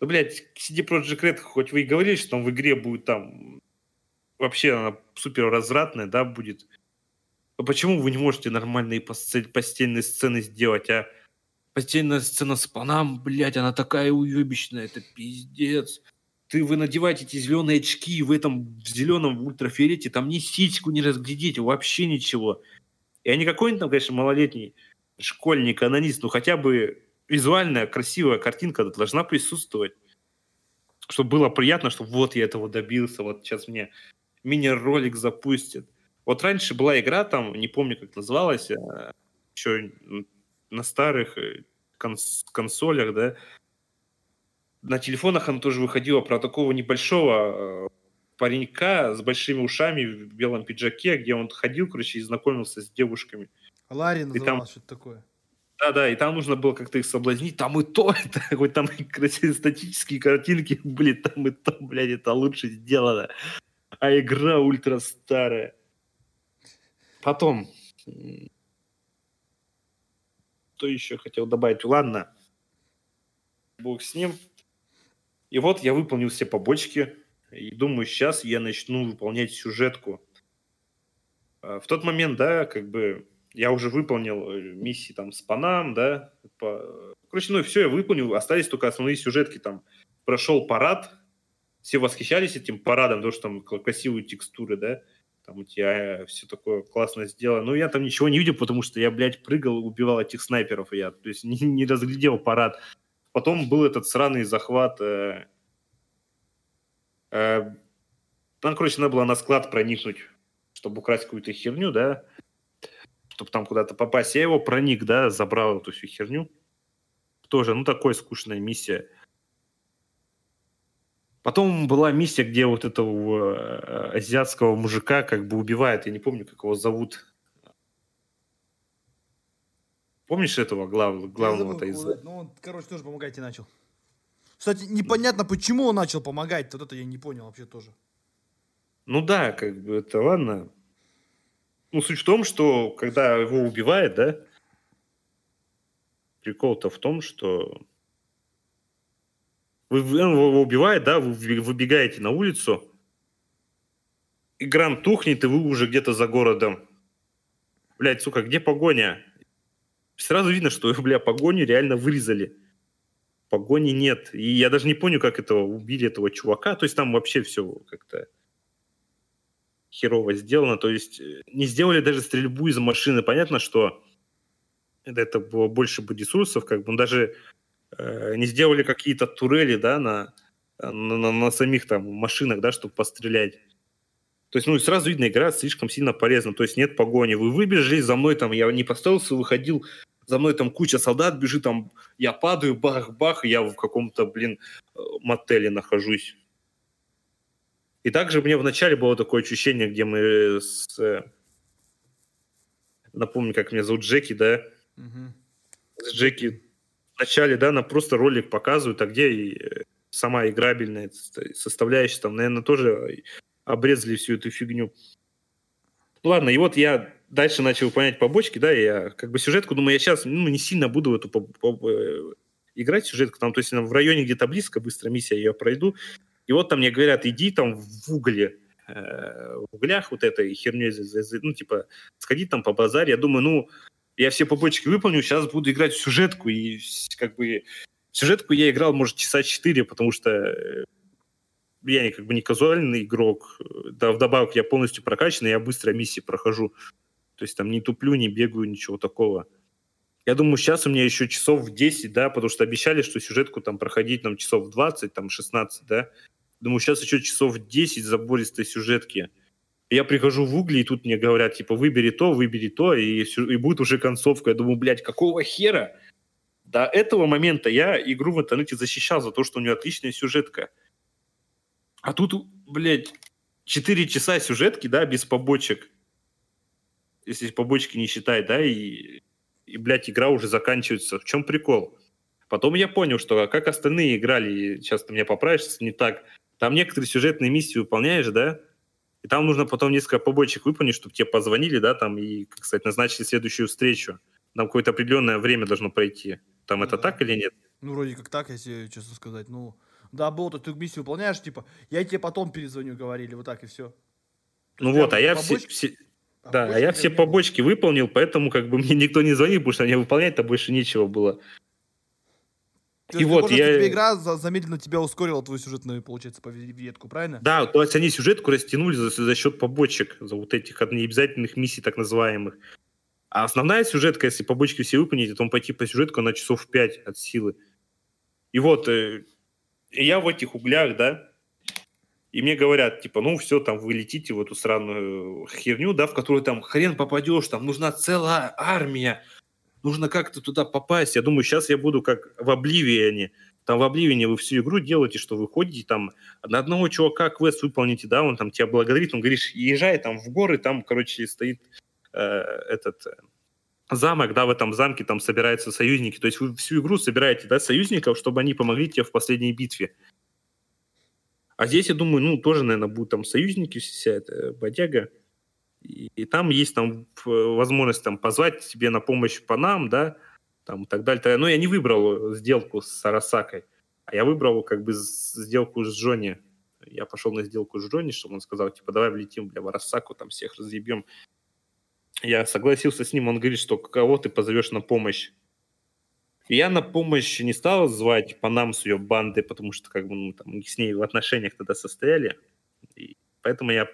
Ну, блядь, CD Projekt Red, хоть вы и говорили, что там в игре будет там вообще она супер развратная, да, будет а почему вы не можете нормальные постельные сцены сделать, а? Постельная сцена с панам, блядь, она такая уебищная, это пиздец. Ты, вы надеваете эти зеленые очки в этом в зеленом ультрафиолете, там ни сиську не разглядите, вообще ничего. Я не какой-нибудь там, конечно, малолетний школьник, анонист, но хотя бы визуальная красивая картинка должна присутствовать. Чтобы было приятно, что вот я этого добился, вот сейчас мне мини-ролик запустят. Вот раньше была игра, там, не помню, как называлась, а, еще на старых э, конс- консолях, да, на телефонах она тоже выходила про такого небольшого э, паренька с большими ушами в белом пиджаке, где он ходил, короче, и знакомился с девушками. Ларри называлось, там... что-то такое. Да, да, и там нужно было как-то их соблазнить. Там и то, [LAUGHS] это, хоть там красивые статические картинки [LAUGHS] были, там и то, блядь, это лучше сделано. А игра ультра старая. Потом, что еще хотел добавить? Ладно, бог с ним. И вот я выполнил все побочки. И думаю, сейчас я начну выполнять сюжетку. А, в тот момент, да, как бы я уже выполнил э, миссии там с Панам, да. По... Короче, ну все, я выполнил. Остались только основные сюжетки там. Прошел парад. Все восхищались этим парадом, потому что там красивые текстуры, да там у тебя все такое классно сделано. Ну, я там ничего не видел, потому что я, блядь, прыгал, убивал этих снайперов, я, то есть, [LAUGHS] не, не разглядел парад. Потом был этот сраный захват. Э, э, там, короче, надо было на склад проникнуть, чтобы украсть какую-то херню, да, чтобы там куда-то попасть. Я его проник, да, забрал эту всю херню. Тоже, ну, такая скучная миссия. Потом была миссия, где вот этого э, азиатского мужика как бы убивают. Я не помню, как его зовут. Помнишь этого глав, главного-то из... Ну, он, короче, тоже помогать и начал. Кстати, непонятно, почему он начал помогать. Вот это я не понял вообще тоже. Ну да, как бы это ладно. Ну, суть в том, что когда его убивает, да, прикол-то в том, что вы, его убивает, да, вы выбегаете на улицу, экран тухнет, и вы уже где-то за городом. Блять, сука, где погоня? Сразу видно, что, [LAUGHS] бля, погоню реально вырезали. Погони нет. И я даже не понял, как этого убили этого чувака. То есть там вообще все как-то херово сделано. То есть э, не сделали даже стрельбу из машины. Понятно, что это было больше бы ресурсов, как бы, даже э, не сделали какие-то турели, да, на, на, на, самих там машинах, да, чтобы пострелять. То есть, ну, сразу видно, игра слишком сильно полезна. То есть нет погони. Вы выбежали за мной, там, я не поставился, выходил, за мной там куча солдат бежит, там, я падаю, бах-бах, я в каком-то, блин, э, мотеле нахожусь. И также мне вначале было такое ощущение, где мы с... Э, напомню, как меня зовут Джеки, да? Угу. С Джеки в начале, да, нам просто ролик показывают, а где и э, сама играбельная составляющая, там, наверное, тоже обрезали всю эту фигню. Ладно, и вот я дальше начал выполнять побочки, да, я как бы сюжетку, думаю, я сейчас ну, не сильно буду в эту по, по, э, играть сюжетку, там, то есть в районе где-то близко, быстро миссия, я ее пройду, и вот там мне говорят, иди там в угле, э, в углях вот этой херней, ну, типа, сходи там по базаре. Я думаю, ну, я все побочки выполню, сейчас буду играть в сюжетку. И как бы в сюжетку я играл, может, часа четыре, потому что э, я как бы не казуальный игрок. Да, вдобавок я полностью прокачанный, я быстро миссии прохожу. То есть там не туплю, не бегаю, ничего такого. Я думаю, сейчас у меня еще часов в 10, да, потому что обещали, что сюжетку там проходить нам часов 20, там 16, да. Думаю, сейчас еще часов 10 забористой сюжетки. Я прихожу в угли, и тут мне говорят, типа, выбери то, выбери то, и, и будет уже концовка. Я думаю, блядь, какого хера? До этого момента я игру в интернете защищал за то, что у нее отличная сюжетка. А тут, блядь, 4 часа сюжетки, да, без побочек. Если побочки не считать, да, и, и, блядь, игра уже заканчивается. В чем прикол? Потом я понял, что как остальные играли, сейчас ты меня поправишь, не так, там некоторые сюжетные миссии выполняешь, да, и там нужно потом несколько побочек выполнить, чтобы тебе позвонили, да, там, и, как сказать, назначили следующую встречу. Там какое-то определенное время должно пройти. Там ну, это да. так или нет? Ну, вроде как так, если честно сказать. Ну, да, было, то ты миссию выполняешь, типа, я тебе потом перезвоню, говорили, вот так и все. Ну вот, а я побочки... все, все... Да, а я все побочки выполнил, поэтому как бы [LAUGHS] мне никто не звонил, потому что мне выполнять-то больше нечего было. И вот я... тебе игра замедленно тебя ускорила твою сюжетную, получается, ветку, правильно? Да, то есть они сюжетку растянули за, за счет побочек, за вот этих необязательных миссий так называемых. А основная сюжетка, если побочки все выполнить, то он пойти по сюжетку на часов 5 от силы. И вот э, я в этих углях, да, и мне говорят, типа, ну все, там вы летите в эту странную херню, да, в которую там хрен попадешь, там нужна целая армия, нужно как-то туда попасть. Я думаю, сейчас я буду как в Обливиане. Там в Обливиане вы всю игру делаете, что вы ходите там, на одного чувака квест выполните, да, он там тебя благодарит, он говорит, езжай там в горы, там, короче, стоит э, этот э, замок, да, в этом замке там собираются союзники. То есть вы всю игру собираете, да, союзников, чтобы они помогли тебе в последней битве. А здесь, я думаю, ну, тоже, наверное, будут там союзники, вся эта бодяга. И, там есть там возможность там позвать тебе на помощь по нам, да, там и так далее. Но я не выбрал сделку с Арасакой, а я выбрал как бы сделку с Джонни. Я пошел на сделку с Джонни, чтобы он сказал, типа, давай влетим, бля, в Арасаку, там всех разъебем. Я согласился с ним, он говорит, что кого ты позовешь на помощь. И я на помощь не стал звать по нам с ее банды, потому что как бы ну, там, с ней в отношениях тогда состояли. И поэтому я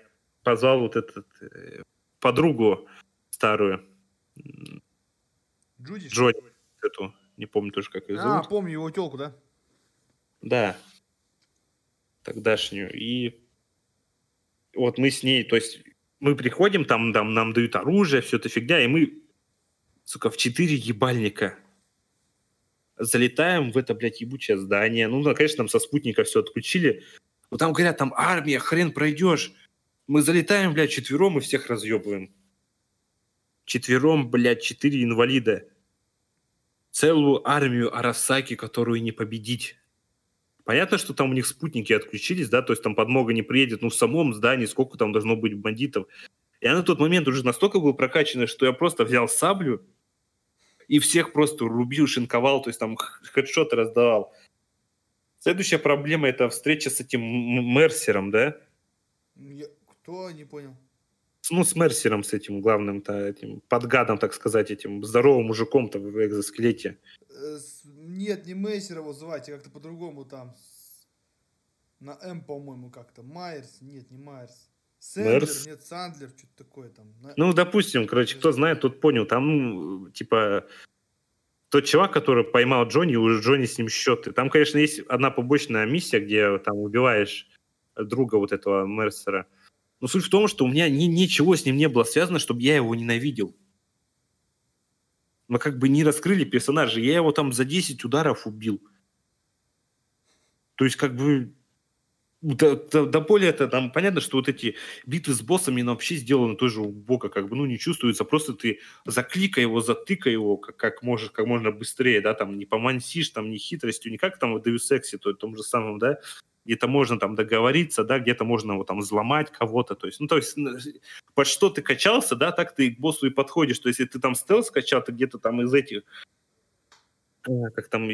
позвал вот этот э, подругу старую. Джуди? Джоди. Эту, не помню тоже, как ее а, зовут. А, помню его телку, да? Да. Тогдашнюю. И вот мы с ней, то есть мы приходим, там, там нам дают оружие, все это фигня, и мы, сука, в четыре ебальника залетаем в это, блядь, ебучее здание. Ну, да, конечно, там со спутника все отключили. Но там говорят, там армия, хрен пройдешь. Мы залетаем, блядь, четвером и всех разъебываем. Четвером, блядь, четыре инвалида. Целую армию Арасаки, которую не победить. Понятно, что там у них спутники отключились, да, то есть там подмога не приедет, ну в самом здании сколько там должно быть бандитов. Я на тот момент уже настолько был прокачанный, что я просто взял саблю и всех просто рубил, шинковал, то есть там хедшоты раздавал. Следующая проблема – это встреча с этим Мерсером, да? Я... Кто? Не понял. Ну, с Мерсером, с этим главным-то, этим подгадом, так сказать, этим здоровым мужиком-то в экзоскелете. Э, нет, не Мерсер его звать, а как-то по-другому там. На М, по-моему, как-то. Майерс, нет, не Майерс. Сэндлер, Мерс. нет, Сандлер, что-то такое там. Ну, допустим, короче, кто знает, тот понял. Там, типа, тот чувак, который поймал Джонни, у Джонни с ним счеты. Там, конечно, есть одна побочная миссия, где там убиваешь друга вот этого Мерсера. Но суть в том, что у меня ни, ничего с ним не было связано, чтобы я его ненавидел. Мы как бы не раскрыли персонажа. Я его там за 10 ударов убил. То есть как бы да, да, да более это, там понятно, что вот эти битвы с боссами ну, вообще сделаны тоже у как бы, ну, не чувствуется, просто ты закликай его, затыкай его как, как, можешь, как можно быстрее, да, там, не помансишь, там, не хитростью, не как там в Deus Ex, то, том же самом, да, где-то можно там договориться, да, где-то можно его там взломать кого-то, то есть, ну, то есть, под что ты качался, да, так ты к боссу и подходишь, то есть, если ты там стелс качал, ты где-то там из этих, э, как там,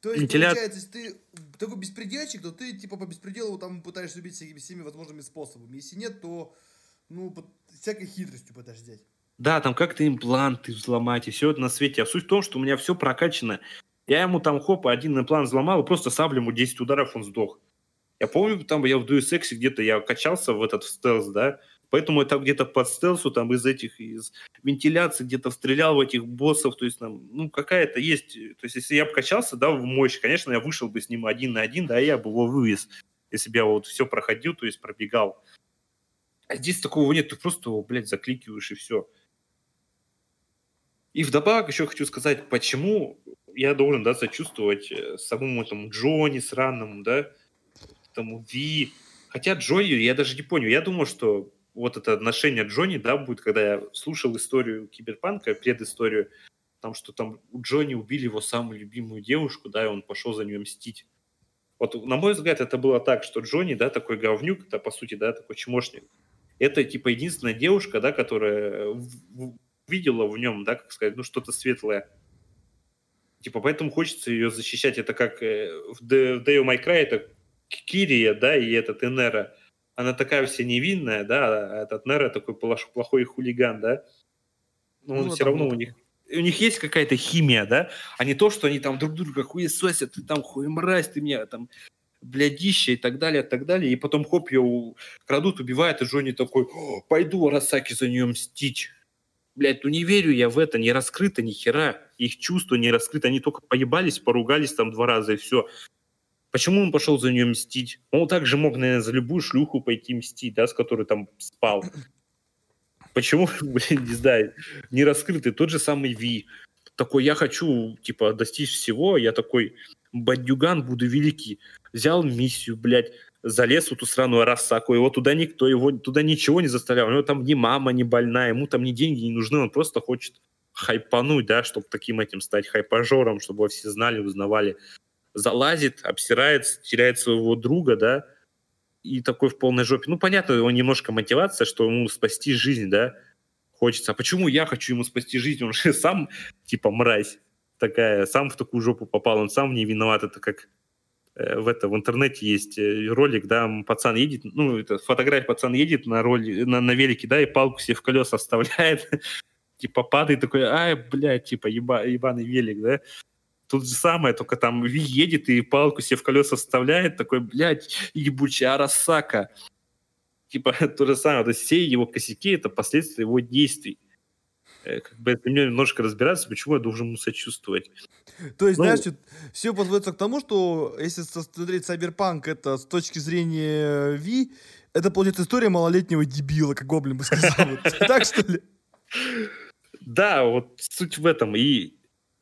то есть, Вентиля... получается, если ты такой беспредельщик, то ты, типа, по беспределу там пытаешься убить всеми, всеми возможными способами. Если нет, то, ну, под всякой хитростью пытаешься взять. Да, там как-то импланты взломать, и все это на свете. А суть в том, что у меня все прокачано. Я ему там, хоп, один имплант взломал, и просто саблем ему 10 ударов, он сдох. Я помню, там я в Deus где-то я качался в этот в стелс, да, Поэтому это где-то под стелсу, там из этих, из вентиляции где-то стрелял в этих боссов, то есть там, ну, какая-то есть, то есть если я бы качался, да, в мощь, конечно, я вышел бы с ним один на один, да, я бы его вывез, если бы я вот все проходил, то есть пробегал. А здесь такого нет, ты просто его, блядь, закликиваешь и все. И вдобавок еще хочу сказать, почему я должен, да, сочувствовать э, самому этому Джонни сраному, да, тому Ви. Хотя Джонни, я даже не понял, я думал, что вот это отношение Джонни, да, будет, когда я слушал историю Киберпанка, предысторию, там, что там у Джонни убили его самую любимую девушку, да, и он пошел за нее мстить. Вот, на мой взгляд, это было так, что Джонни, да, такой говнюк, это, по сути, да, такой чмошник. Это, типа, единственная девушка, да, которая видела в нем, да, как сказать, ну, что-то светлое. Типа, поэтому хочется ее защищать. Это как э, в Devil May Cry, это Кирия, да, и этот Энера она такая вся невинная, да, а этот Нера такой плохой хулиган, да, но ну, он все равно у них у них есть какая-то химия, да, а не то, что они там друг друга хуесосят, ты там хуй мразь, ты меня там блядище и так далее, и так далее, и потом хоп, ее крадут, убивают, и Джонни такой, пойду Арасаки за нее мстить. Блядь, ну не верю я в это, не раскрыто ни хера, их чувства не раскрыто, они только поебались, поругались там два раза и все. Почему он пошел за нее мстить? Он также мог, наверное, за любую шлюху пойти мстить, да, с которой там спал. Почему, [LAUGHS] блин, не знаю, не раскрытый тот же самый Ви. Такой, я хочу, типа, достичь всего, я такой, бандюган, буду великий. Взял миссию, блядь, залез в эту сраную Арасаку, его туда никто, его туда ничего не заставлял. У него там ни мама не больная, ему там ни деньги не нужны, он просто хочет хайпануть, да, чтобы таким этим стать хайпажором, чтобы все знали, узнавали залазит, обсирается, теряет своего друга, да, и такой в полной жопе. Ну, понятно, его немножко мотивация, что ему спасти жизнь, да, хочется. А почему я хочу ему спасти жизнь? Он же сам, типа, мразь такая, сам в такую жопу попал, он сам не виноват. Это как в это в интернете есть э, ролик, да, пацан едет, ну, это фотография, пацан едет на роли, на, на велике, да, и палку себе в колеса вставляет, [LAUGHS] типа падает такой, ай, блядь, типа еба, ебаный велик, да, Тут же самое, только там Ви едет и палку себе в колеса вставляет, такой, блядь, ебучая Арасака. Типа [LAUGHS] то же самое. То есть все его косяки — это последствия его действий. Э, как бы это мне немножко разбираться, почему я должен ему сочувствовать. То есть, ну, знаешь, все подводится к тому, что если смотреть Cyberpunk это с точки зрения Ви, это, получается, история малолетнего дебила, как Гоблин бы сказал. Так, что ли? Да, вот суть в этом. И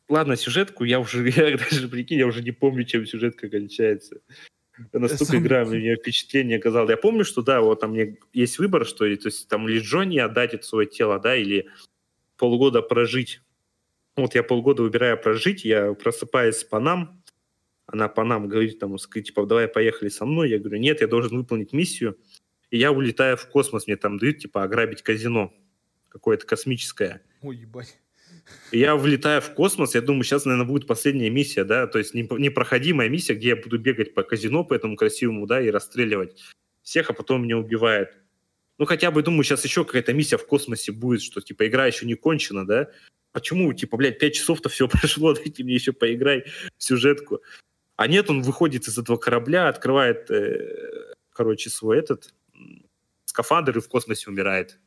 Ладно, сюжетку я уже, [LAUGHS] я даже, прикинь, я уже не помню, чем сюжетка кончается. Настолько игра мне впечатление оказала. Я помню, что да, вот там мне есть выбор, что то есть там или Джонни отдать это свое тело, да, или полгода прожить. Вот я полгода выбираю прожить, я просыпаюсь с Панам, она Панам говорит там, типа, давай поехали со мной. Я говорю, нет, я должен выполнить миссию. и я улетаю в космос, мне там дают, типа, ограбить казино какое-то космическое. Ой, ебать. [LAUGHS] И я влетаю в космос, я думаю, сейчас, наверное, будет последняя миссия, да, то есть непроходимая миссия, где я буду бегать по казино, по этому красивому, да, и расстреливать всех, а потом меня убивают. Ну, хотя бы, думаю, сейчас еще какая-то миссия в космосе будет, что, типа, игра еще не кончена, да? Почему, типа, блядь, пять часов-то все [LAUGHS] прошло, дайте мне еще поиграй сюжетку. А нет, он выходит из этого корабля, открывает, э, короче, свой этот скафандр и в космосе умирает.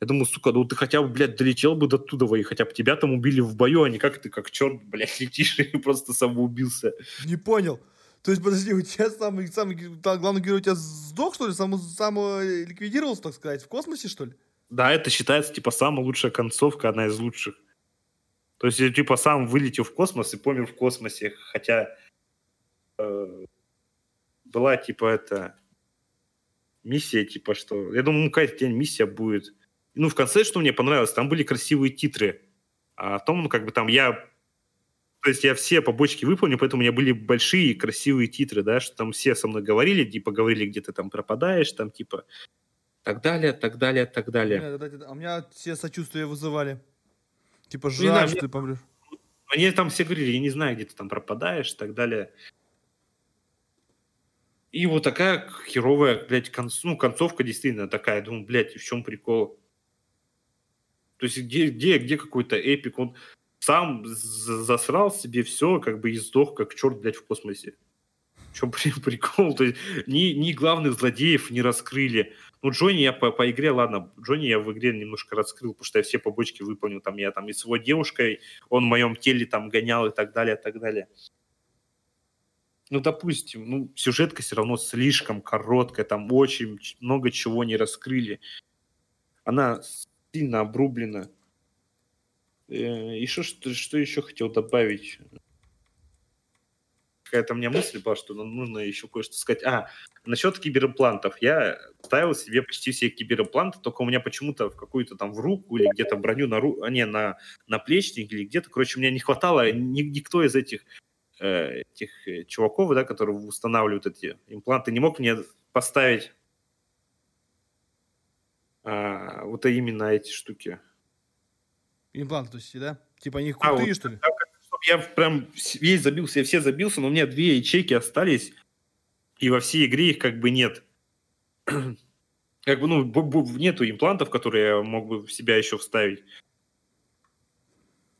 Я думаю, сука, ну ты хотя бы, блядь, долетел бы до туда, и хотя бы тебя там убили в бою, а не как ты, как черт, блядь, летишь и [LAUGHS] просто самоубился. Не понял. То есть, подожди, у тебя самый, самый главный герой у тебя сдох, что ли? Сам, сам ликвидировался, так сказать, в космосе, что ли? Да, это считается, типа, самая лучшая концовка, одна из лучших. То есть, типа, сам вылетел в космос и помер в космосе, хотя э, была, типа, это миссия, типа, что... Я думаю, ну, какая-то миссия будет. Ну, в конце, что мне понравилось, там были красивые титры. А о том, ну, как бы там я то есть я все побочки выполнил, поэтому у меня были большие красивые титры, да, что там все со мной говорили, типа говорили, где ты там пропадаешь, там типа так далее, так далее, так далее. А у меня все сочувствия вызывали. Типа ну, жаль, что ты помрешь. Они там все говорили, я не знаю, где ты там пропадаешь, так далее. И вот такая херовая, блядь, конц... ну, концовка действительно такая. Я думаю, блядь, в чем прикол? То есть где, где, где какой-то эпик? Он сам засрал себе все, как бы и сдох, как черт, блядь, в космосе. В чем [LAUGHS] прикол? То есть ни, ни главных злодеев не раскрыли. Ну, Джонни я по, по игре, ладно, Джонни я в игре немножко раскрыл, потому что я все побочки выполнил. Там я там и с его девушкой, он в моем теле там гонял и так далее, и так далее. Ну, допустим, ну, сюжетка все равно слишком короткая, там очень много чего не раскрыли. Она сильно обрублена. Э, и что, что, что еще хотел добавить? Какая-то у меня мысль была, что нужно еще кое-что сказать. А, насчет киберимплантов. Я ставил себе почти все киберимпланты, только у меня почему-то в какую-то там в руку или где-то броню на руку, а не, на, на плечник или где-то. Короче, мне не хватало, ни, никто из этих, э, этих э, чуваков, да, которые устанавливают эти импланты, не мог мне поставить а, вот именно эти штуки. Импланты, то есть, да? Типа они крутые, а, вот, что ли? Я прям весь забился, я все забился, но у меня две ячейки остались, и во всей игре их как бы нет. [CLEARS THROAT] как бы, ну, нету имплантов, которые я мог бы в себя еще вставить.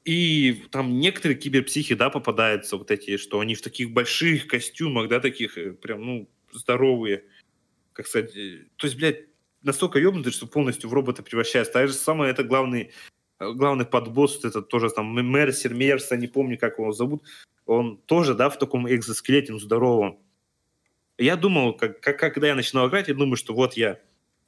И там некоторые киберпсихи, да, попадаются вот эти, что они в таких больших костюмах, да, таких э, прям, ну, здоровые. Как сказать, э, то есть, блядь, настолько ебнутый, что полностью в робота превращается. Так же самое, это главный главный подбосс, вот этот тоже там Мерсер, Мерса, не помню, как его зовут, он тоже, да, в таком экзоскелете, ну, здоровом. Я думал, как, как, когда я начинал играть, я думаю, что вот я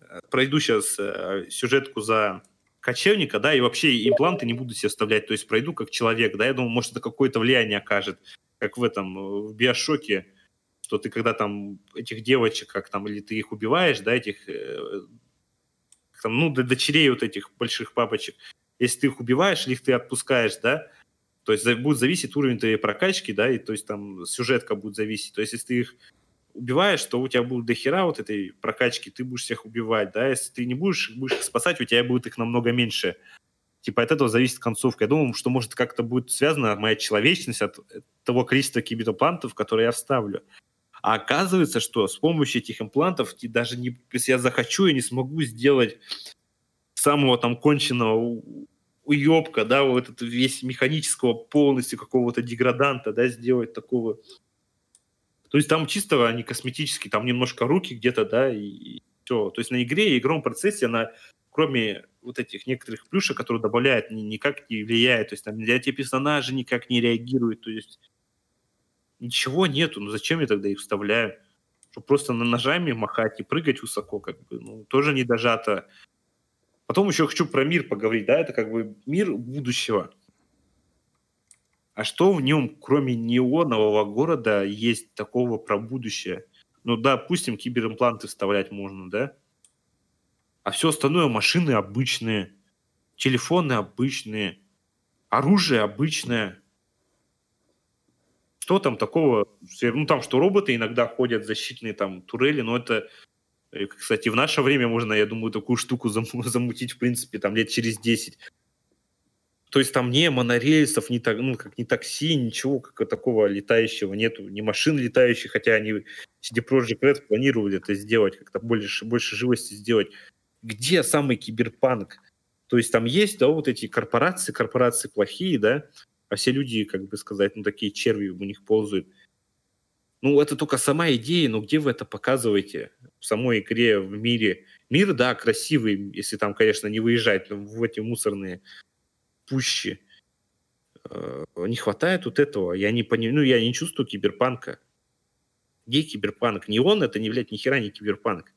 э, пройду сейчас э, сюжетку за кочевника, да, и вообще импланты не буду себе вставлять, то есть пройду как человек, да, я думаю, может, это какое-то влияние окажет, как в этом, э, в Биошоке, что ты когда там этих девочек, как там, или ты их убиваешь, да, этих, э, там, ну, дочерей вот этих больших папочек, если ты их убиваешь или их ты отпускаешь, да, то есть будет зависеть уровень твоей прокачки, да, и то есть там сюжетка будет зависеть. То есть если ты их убиваешь, то у тебя будет дохера вот этой прокачки, ты будешь всех убивать, да, если ты не будешь, будешь их спасать, у тебя будет их намного меньше. Типа от этого зависит концовка. Я думаю, что может как-то будет связана моя человечность от того количества киберплантов, которые я вставлю. А оказывается, что с помощью этих имплантов, даже не, если я захочу, я не смогу сделать самого там конченного уебка, да, вот этот весь механического полностью какого-то деграданта, да, сделать такого. То есть там чисто они косметические, там немножко руки где-то, да, и, и все. То есть на игре и игровом процессе она, кроме вот этих некоторых плюшек, которые добавляют, ни, никак не влияет. То есть там для эти персонажи никак не реагируют. То есть ничего нету. Ну зачем я тогда их вставляю? Чтобы просто на ножами махать и прыгать высоко, как бы, ну, тоже не дожато. Потом еще хочу про мир поговорить, да, это как бы мир будущего. А что в нем, кроме неонового города, есть такого про будущее? Ну, допустим, киберимпланты вставлять можно, да? А все остальное машины обычные, телефоны обычные, оружие обычное. Что там такого? Ну, там, что роботы иногда ходят, защитные там турели, но это кстати, в наше время можно, я думаю, такую штуку [LAUGHS] замутить, в принципе, там лет через 10. То есть там не монорельсов, ни, ну, как, ни такси, ничего как такого летающего нету, ни машин летающих, хотя они CD Projekt Red планировали это сделать, как-то больше, больше живости сделать. Где самый киберпанк? То есть там есть, да, вот эти корпорации, корпорации плохие, да, а все люди, как бы сказать, ну, такие черви у них ползают. Ну, это только сама идея, но где вы это показываете в самой игре, в мире? Мир, да, красивый, если там, конечно, не выезжать в эти мусорные пуще. Э, не хватает вот этого. Я не понимаю, ну, я не чувствую киберпанка. Где киберпанк? Не он, это не, блядь, ни хера не киберпанк.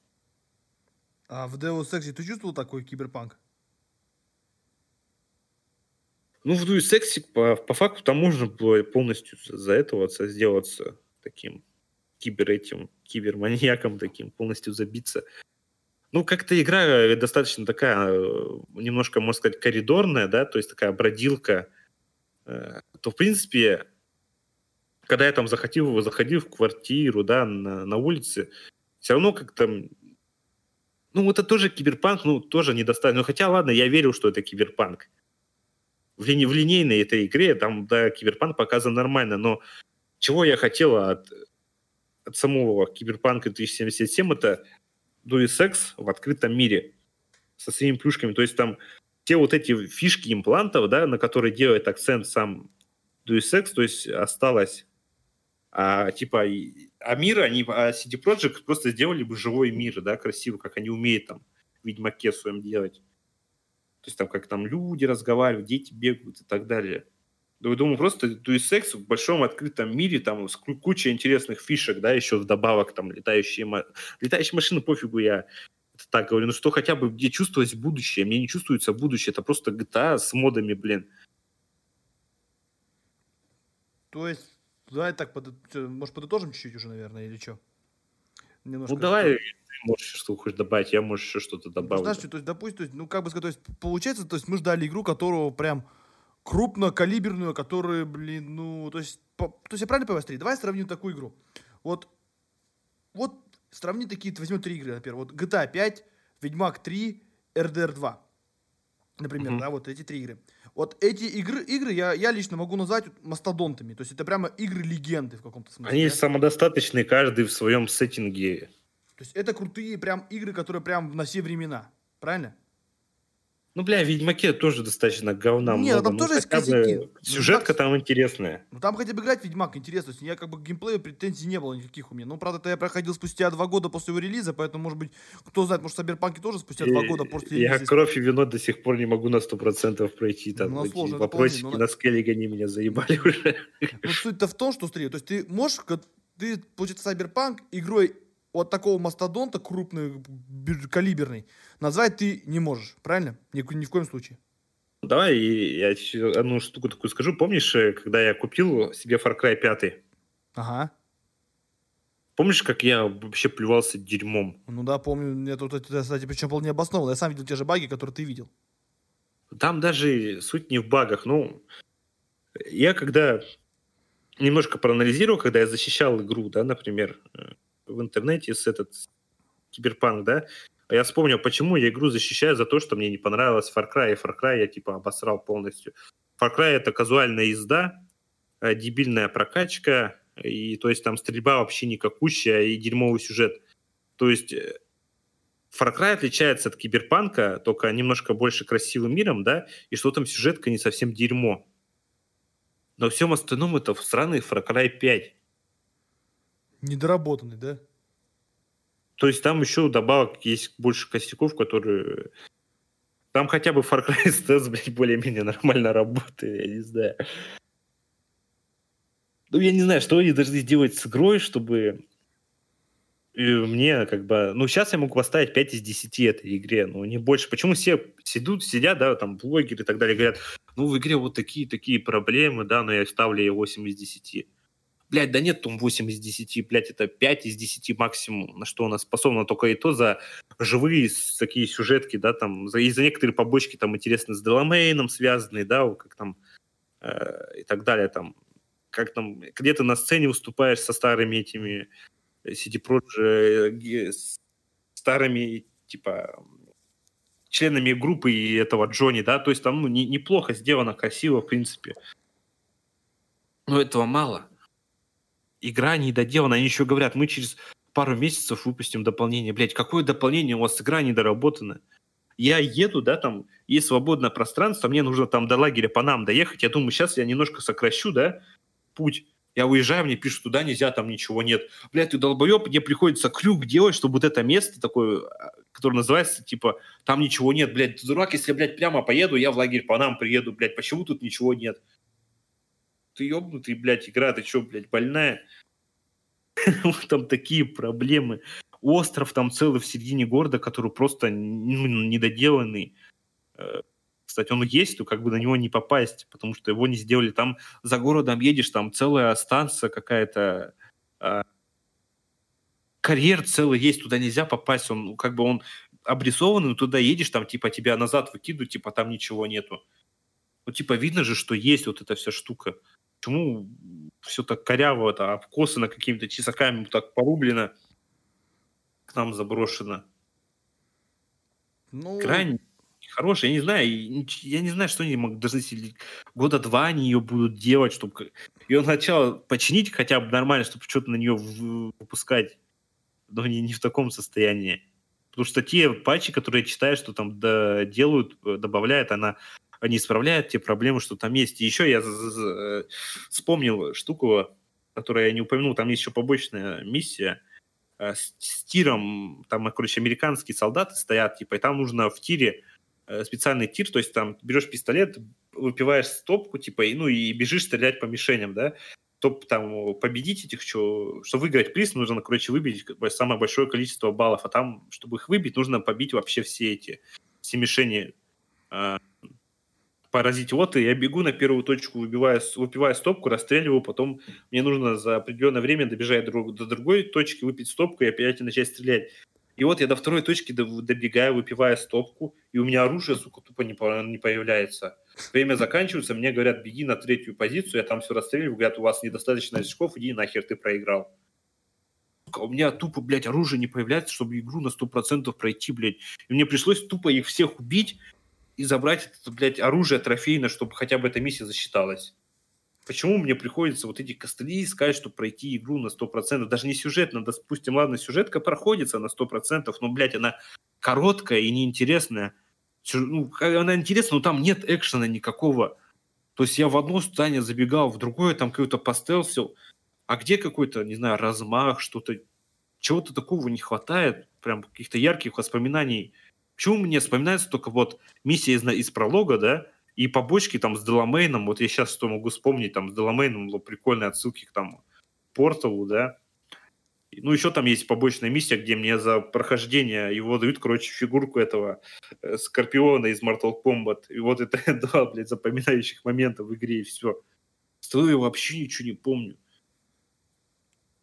А в Deus Ex ты чувствовал такой киберпанк? Ну, в Deus Ex по, по факту там можно было полностью за этого сделаться таким кибер этим, киберманьяком таким, полностью забиться. Ну, как-то игра э, достаточно такая, э, немножко, можно сказать, коридорная, да, то есть такая бродилка, э, то, в принципе, когда я там заходил, заходил в квартиру, да, на, на улице, все равно как-то, ну, это тоже киберпанк, ну, тоже недостаточно. Ну, хотя, ладно, я верил, что это киберпанк. В, лини, в линейной этой игре там, да, киберпанк показан нормально, но чего я хотел от, от самого киберпанка 2077, это Deus Ex в открытом мире со своими плюшками. То есть там те вот эти фишки имплантов, да, на которые делает акцент сам Ex, то есть осталось а, типа, а мир, они, а CD Projekt просто сделали бы живой мир, да, красиво, как они умеют там в Ведьмаке своем делать. То есть там как там люди разговаривают, дети бегают и так далее. Я думаю, просто Deus Ex в большом открытом мире, там с куча интересных фишек, да, еще вдобавок, там, летающие, летающие машины, пофигу, я это так говорю, ну что хотя бы где чувствовать будущее, мне не чувствуется будущее, это просто GTA с модами, блин. То есть, давай так, под, может, подытожим чуть-чуть уже, наверное, или что? Немножко ну, давай, можешь что хочешь добавить, я, может, еще что-то добавить. Ну, знаешь, то есть, допустим, то есть, ну, как бы сказать, то есть, получается, то есть, мы ждали игру, которую прям крупнокалиберную, которые, блин, ну, то есть, по, то есть я правильно понимаю, смотри, давай сравним такую игру. Вот, вот сравни такие, возьмем три игры, например, вот GTA 5, Ведьмак 3, RDR 2. Например, mm-hmm. да, вот эти три игры. Вот эти игры, игры я, я лично могу назвать мастодонтами. То есть это прямо игры-легенды в каком-то смысле. Они да? самодостаточные, каждый в своем сеттинге. То есть это крутые прям игры, которые прям на все времена. Правильно? Ну, бля, в Ведьмаке тоже достаточно говна Нет, много. там ну, тоже есть косяки. Ну, сюжетка там интересная. Ну, там хотя бы играть Ведьмак интересно. То есть, я как бы к геймплею претензий не было никаких у меня. Ну, правда, это я проходил спустя два года после его релиза, поэтому, может быть, кто знает, может, Саберпанки тоже спустя два года после релиза. Я кровь и вино до сих пор не могу на сто процентов пройти. Там ну, сложно, вопросики на скеллиге они меня заебали уже. Ну, суть-то в том, что, смотри, то есть ты можешь, ты, получается, Сайберпанк игрой вот такого мастодонта крупный, калиберный, назвать ты не можешь, правильно? Ни, ни в коем случае. Давай я одну штуку такую скажу. Помнишь, э, когда я купил себе Far Cry 5? Ага. Помнишь, как я вообще плевался дерьмом? Ну да, помню. Это, это, кстати, причем был не обоснованно. Я сам видел те же баги, которые ты видел. Там даже суть не в багах. Ну, я когда немножко проанализировал, когда я защищал игру, да, например, э, в интернете с этот киберпанк, да, а я вспомнил, почему я игру защищаю за то, что мне не понравилось Far Cry, Far Cry я типа обосрал полностью. Far Cry это казуальная езда, э, дебильная прокачка, и то есть там стрельба вообще никакущая и дерьмовый сюжет. То есть э, Far Cry отличается от Киберпанка только немножко больше красивым миром, да, и что там сюжетка не совсем дерьмо. Но всем остальном это сраный Far Cry 5. Недоработанный, да? То есть там еще добавок есть больше косяков, которые... Там хотя бы Far Cry [LAUGHS] STS, блядь, более-менее нормально работает, я не знаю. Ну, я не знаю, что они должны сделать с игрой, чтобы мне как бы... Ну, сейчас я могу поставить 5 из 10 этой игре, но не больше. Почему все сидят, сидят, да, там, блогеры и так далее, говорят, ну, в игре вот такие-такие проблемы, да, но я ставлю ей 8 из 10 блядь, да нет, там 8 из 10, блядь, это 5 из 10 максимум, на что она способна, только и то за живые такие сюжетки, да, там, за, и за некоторые побочки там интересны с Деламейном связанные, да, как там, э, и так далее, там, как там, где ты на сцене выступаешь со старыми этими CD Projekt, старыми, типа, членами группы и этого Джонни, да, то есть там ну, не, неплохо сделано, красиво, в принципе. Но этого мало. Игра не доделана, они еще говорят, мы через пару месяцев выпустим дополнение. Блять, какое дополнение? У вас игра недоработана. Я еду, да, там есть свободное пространство, мне нужно там до лагеря по нам доехать. Я думаю, сейчас я немножко сокращу, да, путь. Я уезжаю, мне пишут, туда нельзя, там ничего нет. Блядь, ты долбоеб, мне приходится крюк делать, чтобы вот это место такое, которое называется, типа, там ничего нет, блядь, ты дурак, если, блядь, прямо поеду, я в лагерь по нам приеду, блядь, почему тут ничего нет? Ты ебнутый, блядь, игра, ты что, блядь, больная? [LAUGHS] Там такие проблемы. Остров там целый в середине города, который просто ну, недоделанный э, кстати, он есть, то как бы на него не попасть, потому что его не сделали. Там за городом едешь, там целая станция какая-то, э, карьер целый есть, туда нельзя попасть, он как бы он обрисованный, но туда едешь, там типа тебя назад выкидывают, типа там ничего нету. Ну типа видно же, что есть вот эта вся штука. Почему все так коряво, это обкосано какими-то чесаками, так порублено, к нам заброшено? Ну... Крайне хорошая. Я не знаю, я не знаю, что они могут если года два они ее будут делать, чтобы ее сначала починить хотя бы нормально, чтобы что-то на нее выпускать, но не, не в таком состоянии. Потому что те патчи, которые я читаю, что там делают, э, добавляют, она они исправляют те проблемы, что там есть. И еще я э, вспомнил штуку, которую я не упомянул, там есть еще побочная миссия э, с, с тиром, там, короче, американские солдаты стоят, типа, и там нужно в тире Э, специальный тир, то есть там берешь пистолет, выпиваешь стопку, типа, и, ну, и бежишь стрелять по мишеням, да, чтобы там победить этих, что, чтобы выиграть приз, нужно, короче, выбить самое большое количество баллов, а там, чтобы их выбить, нужно побить вообще все эти, все мишени, поразить. Вот и я бегу на первую точку, выбиваю, выпиваю стопку, расстреливаю, потом мне нужно за определенное время добежать до, до другой точки, выпить стопку и опять начать стрелять. И вот я до второй точки добегаю, выпивая стопку, и у меня оружие, сука, тупо не, не появляется. Время заканчивается, мне говорят, беги на третью позицию, я там все расстреливаю, говорят, у вас недостаточно очков, иди нахер, ты проиграл. Сука, у меня тупо, блядь, оружие не появляется, чтобы игру на 100% пройти, блядь. И мне пришлось тупо их всех убить и забрать это, блядь, оружие трофейное, чтобы хотя бы эта миссия засчиталась. Почему мне приходится вот эти костыли искать, чтобы пройти игру на 100%? Даже не сюжетно, допустим, ладно, сюжетка проходится на 100%, но, блядь, она короткая и неинтересная. Ну, она интересна, но там нет экшена никакого. То есть я в одно здание забегал, в другое там какой-то постелсил. А где какой-то, не знаю, размах, что-то, чего-то такого не хватает, прям каких-то ярких воспоминаний. Почему мне вспоминается только вот миссия из, из пролога, да, и побочки там с Деламейном, вот я сейчас что могу вспомнить, там с Деламейном было прикольные отсылки к там Порталу, да. Ну, еще там есть побочная миссия, где мне за прохождение его дают, короче, фигурку этого э, Скорпиона из Mortal Kombat. И вот это [LAUGHS] два, блядь, запоминающих момента в игре, и все. Стою я вообще ничего не помню.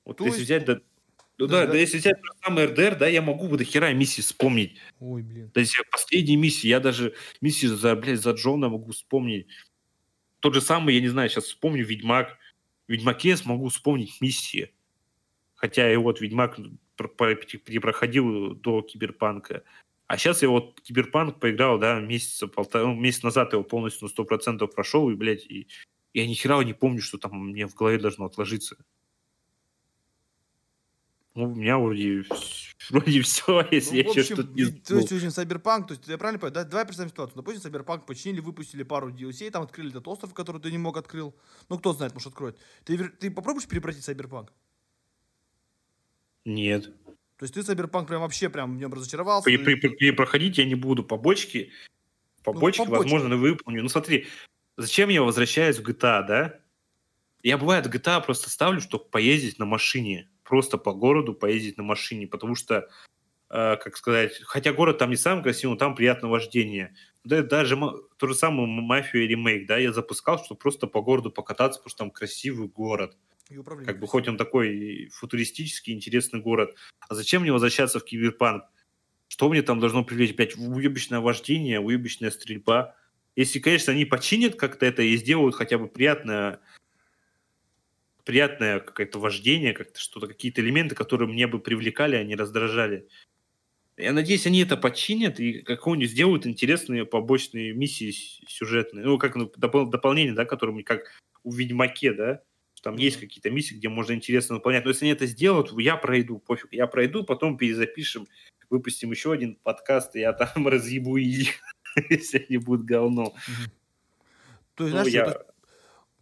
Вот То если есть... взять, да, ну да, да, да, если взять самый РДР, да, я могу вот до хера миссии вспомнить. Ой, блин. То есть последние миссии, я даже миссию за, блядь, за Джона могу вспомнить. Тот же самый, я не знаю, сейчас вспомню Ведьмак. В Ведьмаке я смогу вспомнить миссии. Хотя и вот Ведьмак перепроходил до Киберпанка. А сейчас я вот Киберпанк поиграл, да, месяца полтора, ну, месяц назад его полностью на 100% прошел, и, блядь, и я ни хера не помню, что там мне в голове должно отложиться. Ну, у меня вроде, [LAUGHS] вроде все, [LAUGHS] если ну, я еще что-то не То есть, очень Cyberpunk, то есть, я правильно понимаю, да, давай представим ситуацию. Допустим, Cyberpunk починили, выпустили пару DLC, там открыли этот остров, который ты не мог открыл. Ну, кто знает, может, откроет. Ты, ты попробуешь перепройти Cyberpunk? Нет. То есть ты Cyberpunk прям вообще прям в нем разочаровался? При, при, при, проходить я не буду. Побочки, побочки, ну, побочки. возможно, выполню. Ну, смотри, зачем я возвращаюсь в GTA, да? Я, бывает, в GTA просто ставлю, чтобы поездить на машине просто по городу поездить на машине, потому что, э, как сказать, хотя город там не самый красивый, но там приятное вождение. Да, даже то же самое «Мафию» ремейк, да, я запускал, чтобы просто по городу покататься, потому что там красивый город. Как бы хоть он такой футуристический, интересный город. А зачем мне возвращаться в Киберпанк? Что мне там должно привлечь? Опять уебищное вождение, уебищная стрельба. Если, конечно, они починят как-то это и сделают хотя бы приятное приятное какое-то вождение, как-то что-то, какие-то элементы, которые мне бы привлекали, а не раздражали. Я надеюсь, они это починят и какую-нибудь сделают интересные побочные миссии сюжетные. Ну, как ну, допол- дополнение, да, которые как у Ведьмаке, да, там есть какие-то миссии, где можно интересно выполнять. Но если они это сделают, я пройду, пофиг. Я пройду, потом перезапишем, выпустим еще один подкаст, и я там [LAUGHS] разъебу их, если [LAUGHS] они будут говно. То есть, ну, знаешь, я... то,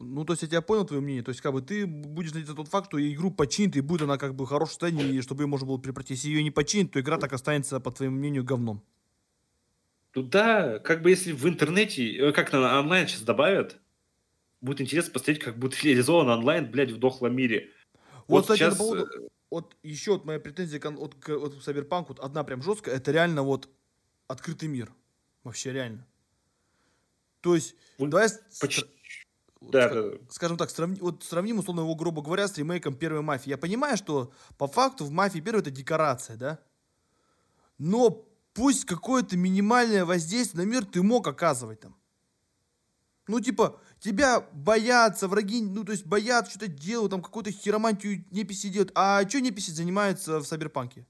ну, то есть я тебя понял, твое мнение. То есть, как бы ты будешь надеяться тот факт, что игру починит, и будет она как бы в хорошем состоянии, и чтобы ее можно было препратить. Если ее не починить, то игра так останется, по твоему мнению, говном. Ну да, как бы если в интернете, э, как на онлайн сейчас добавят, будет интересно посмотреть, как будет [LAUGHS] реализован онлайн, блядь, в дохлом мире. Вот, вот кстати, сейчас... по поводу, э, вот еще вот моя претензия к, вот, к вот, Cyberpunk, вот одна прям жесткая, это реально вот открытый мир. Вообще реально. То есть, Вы... давай... Почти да, да, да. Скажем так, сравни, вот сравним, условно, его, грубо говоря, с ремейком первой мафии. Я понимаю, что по факту в мафии первой это декорация, да? Но пусть какое-то минимальное воздействие на мир ты мог оказывать там. Ну, типа, тебя боятся, враги, ну, то есть боятся, что-то делают, там какую-то хиромантию неписи делают. А что неписи занимаются в Сайберпанке?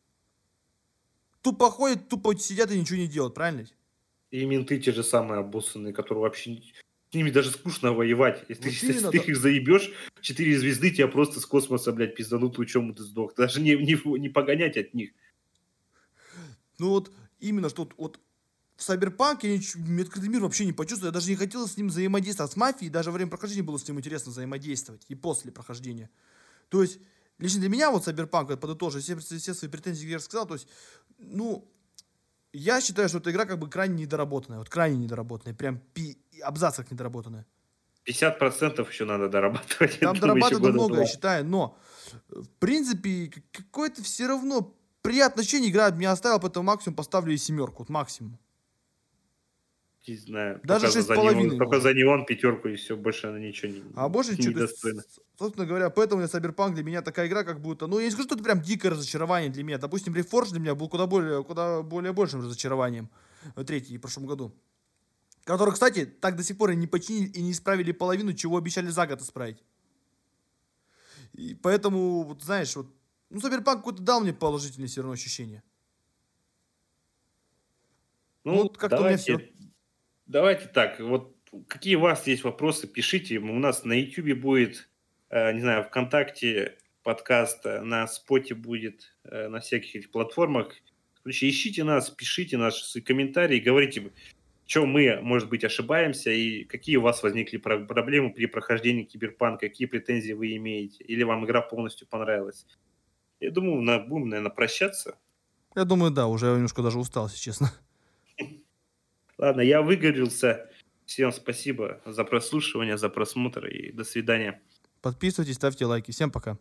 Тупо ходят, тупо сидят и ничего не делают, правильно? И менты те же самые обоссанные, которые вообще с ними даже скучно воевать. Если, вот если ты их заебешь, четыре звезды тебя просто с космоса, блядь, пизданут лучом, ты сдох. [LAUGHS] Даже не, не, не погонять от них. Ну вот, именно что вот в Cyberpunk я открытый мир вообще не почувствовал. Я даже не хотел с ним взаимодействовать. С мафией даже во время прохождения было с ним интересно взаимодействовать. И после прохождения. То есть, лично для меня вот Cyberpunk, подытожив все, все свои претензии, я рассказал, то есть, ну, я считаю, что эта игра как бы крайне недоработанная. Вот крайне недоработанная. Прям пи... абзац как недоработанная. 50% еще надо дорабатывать. Там дорабатывать много, я считаю, но в принципе какое-то все равно приятное ощущение игра меня оставила, поэтому максимум поставлю и семерку, вот максимум. Не знаю. Даже шесть с половиной. Только за неон пятерку и все, больше она ничего не А больше ничего достойно. Собственно говоря, поэтому Cyberpunk для меня такая игра, как будто, ну, я не скажу, что это прям дикое разочарование для меня. Допустим, Reforged для меня был куда более, куда более большим разочарованием. Э, третий, в прошлом году. Который, кстати, так до сих пор и не починили и не исправили половину, чего обещали за год исправить. И поэтому, вот знаешь, вот, ну, Cyberpunk какой-то дал мне положительное все равно ощущение. Ну, ну как-то у меня все. Давайте так, вот какие у вас есть вопросы, пишите. У нас на YouTube будет, э, не знаю, ВКонтакте подкаст, э, на Споте будет, э, на всяких этих платформах. Короче, ищите нас, пишите наши комментарии, говорите, что мы, может быть, ошибаемся, и какие у вас возникли проблемы при прохождении киберпанка, какие претензии вы имеете, или вам игра полностью понравилась. Я думаю, на, будем, наверное, прощаться. Я думаю, да, уже немножко даже устал, если честно. Ладно, я выговорился. Всем спасибо за прослушивание, за просмотр и до свидания. Подписывайтесь, ставьте лайки. Всем пока.